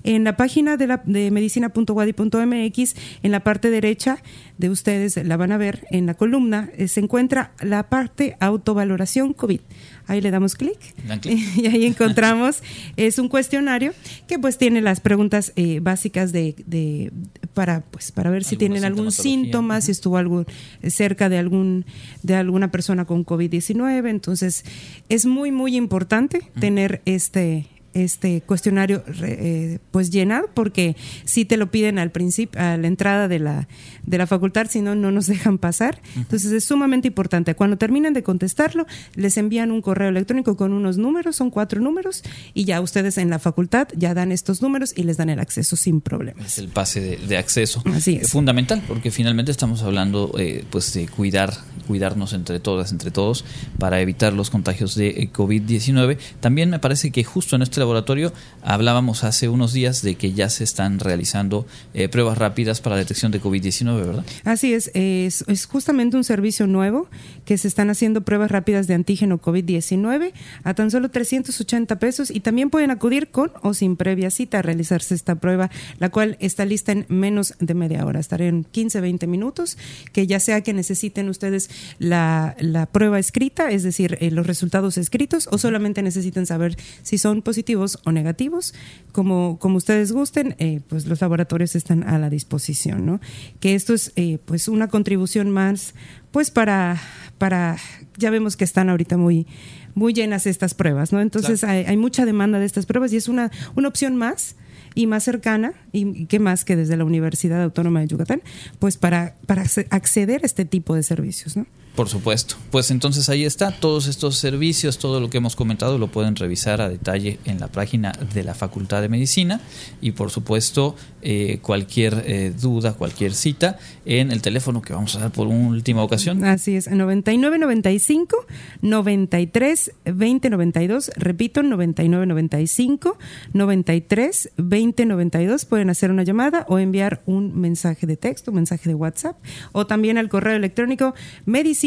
En la página de, de medicina.wadi.mx en la parte derecha de ustedes la van a ver en la columna eh, se encuentra la parte autovaloración COVID. Ahí le damos clic. Y ahí encontramos, es un cuestionario que pues tiene las preguntas eh, básicas de, para pues para ver si tienen algún síntoma, si estuvo algo cerca de algún de alguna persona con COVID-19, entonces es muy muy importante tener este este cuestionario eh, pues llenado porque si te lo piden al principio a la entrada de la de la facultad si no no nos dejan pasar. Entonces es sumamente importante. Cuando terminen de contestarlo les envían un correo electrónico con unos números son cuatro números y ya ustedes en la facultad ya dan estos números y les dan el acceso sin problemas. Es el pase de, acceso. Así es. Fundamental porque finalmente estamos hablando eh, pues de cuidar cuidarnos entre todas entre todos para evitar los contagios de eh, COVID-19 también me parece que justo en este laboratorio hablábamos hace unos días de que ya se están realizando eh, pruebas rápidas para detección de COVID-19, ¿verdad? Así es, es, justamente un servicio nuevo que se están haciendo pruebas rápidas de antígeno COVID-19 a tan solo 380 pesos y también pueden acudir con o sin previa cita a realizarse esta prueba, la cual está lista en menos de media hora, estaré en 15, 20 minutos, que ya sea que necesiten ustedes la, prueba escrita, es decir, eh, los resultados escritos, o solamente necesiten saber si son positivos o negativos, como, como ustedes gusten, eh, pues los laboratorios están a la disposición, ¿no? Que esto es eh, pues una contribución más, pues para, para, ya vemos que están ahorita muy, muy llenas estas pruebas, ¿no? Entonces hay, hay, mucha demanda de estas pruebas y es una, una opción más y más cercana, y qué más que desde la Universidad Autónoma de Yucatán, pues para, para acceder a este tipo de servicios, ¿no? Por supuesto. Pues entonces ahí está, todos estos servicios, todo lo que hemos comentado lo pueden revisar a detalle en la página de la Facultad de Medicina y por supuesto eh, cualquier eh, duda, cualquier cita en el teléfono que vamos a dar por última ocasión. Así es, 9995 93 20 92, repito, 9995 93 20 92, pueden hacer una llamada o enviar un mensaje de texto, un mensaje de WhatsApp o también al correo electrónico medicina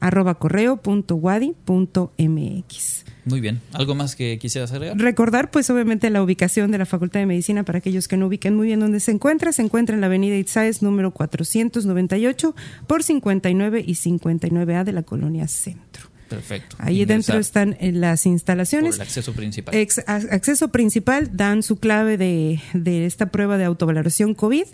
arroba correo.wadi.mx. Muy bien. ¿Algo más que quisieras agregar? Recordar, pues obviamente, la ubicación de la Facultad de Medicina para aquellos que no ubiquen muy bien dónde se encuentra. Se encuentra en la avenida Itzáez, número 498, por 59 y 59A de la colonia Centro. Perfecto. Ahí dentro están eh, las instalaciones. el acceso principal. acceso principal, dan su clave de, de, esta prueba de autovaloración COVID.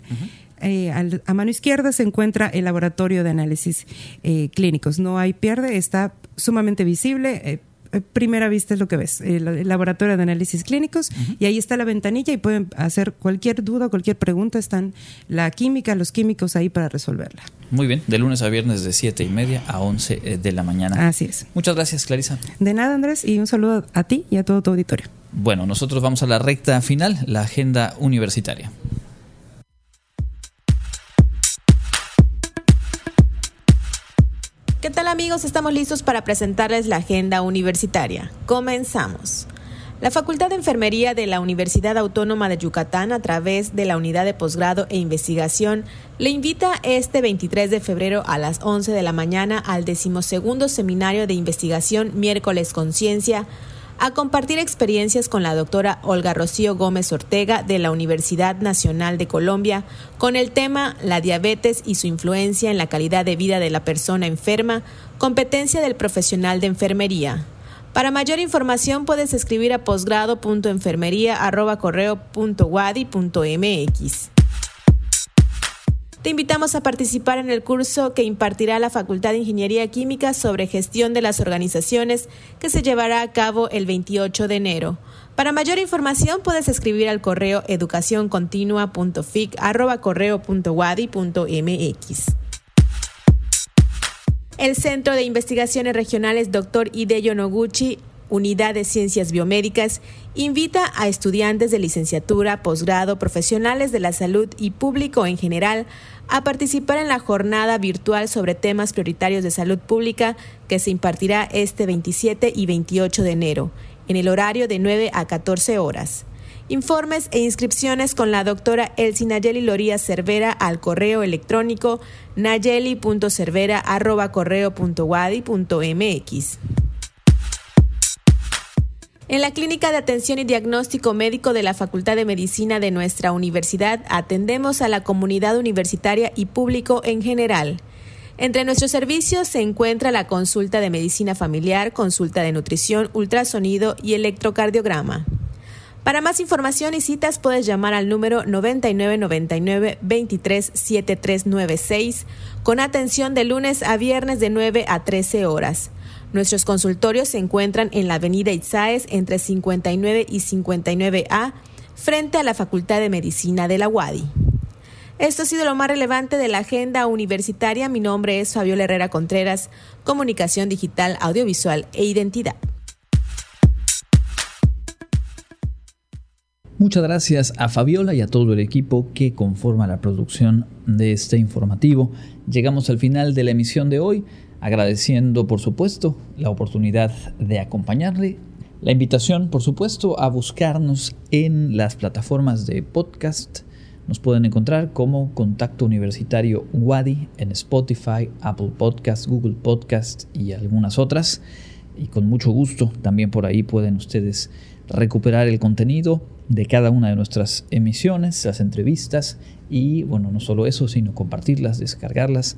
Eh, a mano izquierda se encuentra el laboratorio de análisis eh, clínicos. No hay pierde, está sumamente visible. Eh, primera vista es lo que ves, el, laboratorio de análisis clínicos, y ahí está la ventanilla y pueden hacer cualquier duda, cualquier pregunta, están la química, los químicos ahí para resolverla. Muy bien, de lunes a viernes de 7 y media a 11 de la mañana. Así es. Muchas gracias, Clarisa. De nada, Andrés, y un saludo a ti y a todo tu auditorio. Bueno, nosotros vamos a la recta final, la agenda universitaria. ¿Qué tal amigos? Estamos listos para presentarles la agenda universitaria. Comenzamos. La Facultad de Enfermería de la Universidad Autónoma de Yucatán, a través de la Unidad de Posgrado e Investigación, le invita este 23 de febrero a las 11 de la mañana al decimosegundo Seminario de Investigación Miércoles Conciencia a compartir experiencias con la doctora Olga Rocío Gómez Ortega de la Universidad Nacional de Colombia con el tema La diabetes y su influencia en la calidad de vida de la persona enferma, competencia del profesional de enfermería. Para mayor información puedes escribir a posgrado.enfermería.correo.wadi.mx. Te invitamos a participar en el curso que impartirá la Facultad de Ingeniería Química sobre gestión de las organizaciones que se llevará a cabo el 28 de enero. Para mayor información puedes escribir al correo educacioncontinua.fic@correo.wadi.mx. El Centro de Investigaciones Regionales Dr. Hideyo Noguchi Unidad de Ciencias Biomédicas invita a estudiantes de licenciatura, posgrado, profesionales de la salud y público en general a participar en la jornada virtual sobre temas prioritarios de salud pública que se impartirá este 27 y 28 de enero, en el horario de 9 a 14 horas. Informes e inscripciones con la doctora Elsie Nayeli Loría Cervera al correo electrónico nayeli.cervera.correo.wadi.mx. En la Clínica de Atención y Diagnóstico Médico de la Facultad de Medicina de nuestra universidad atendemos a la comunidad universitaria y público en general. Entre nuestros servicios se encuentra la consulta de medicina familiar, consulta de nutrición, ultrasonido y electrocardiograma. Para más información y citas puedes llamar al número 9999 237396 con atención de lunes a viernes de 9 a 13 horas. Nuestros consultorios se encuentran en la avenida Itzáez entre 59 y 59A, frente a la Facultad de Medicina de la UADI. Esto ha sido lo más relevante de la agenda universitaria. Mi nombre es Fabiola Herrera Contreras, Comunicación Digital, Audiovisual e Identidad. Muchas gracias a Fabiola y a todo el equipo que conforma la producción de este informativo. Llegamos al final de la emisión de hoy agradeciendo por supuesto la oportunidad de acompañarle, la invitación por supuesto a buscarnos en las plataformas de podcast. Nos pueden encontrar como Contacto Universitario Wadi en Spotify, Apple Podcast, Google Podcast y algunas otras. Y con mucho gusto también por ahí pueden ustedes recuperar el contenido de cada una de nuestras emisiones, las entrevistas y bueno, no solo eso, sino compartirlas, descargarlas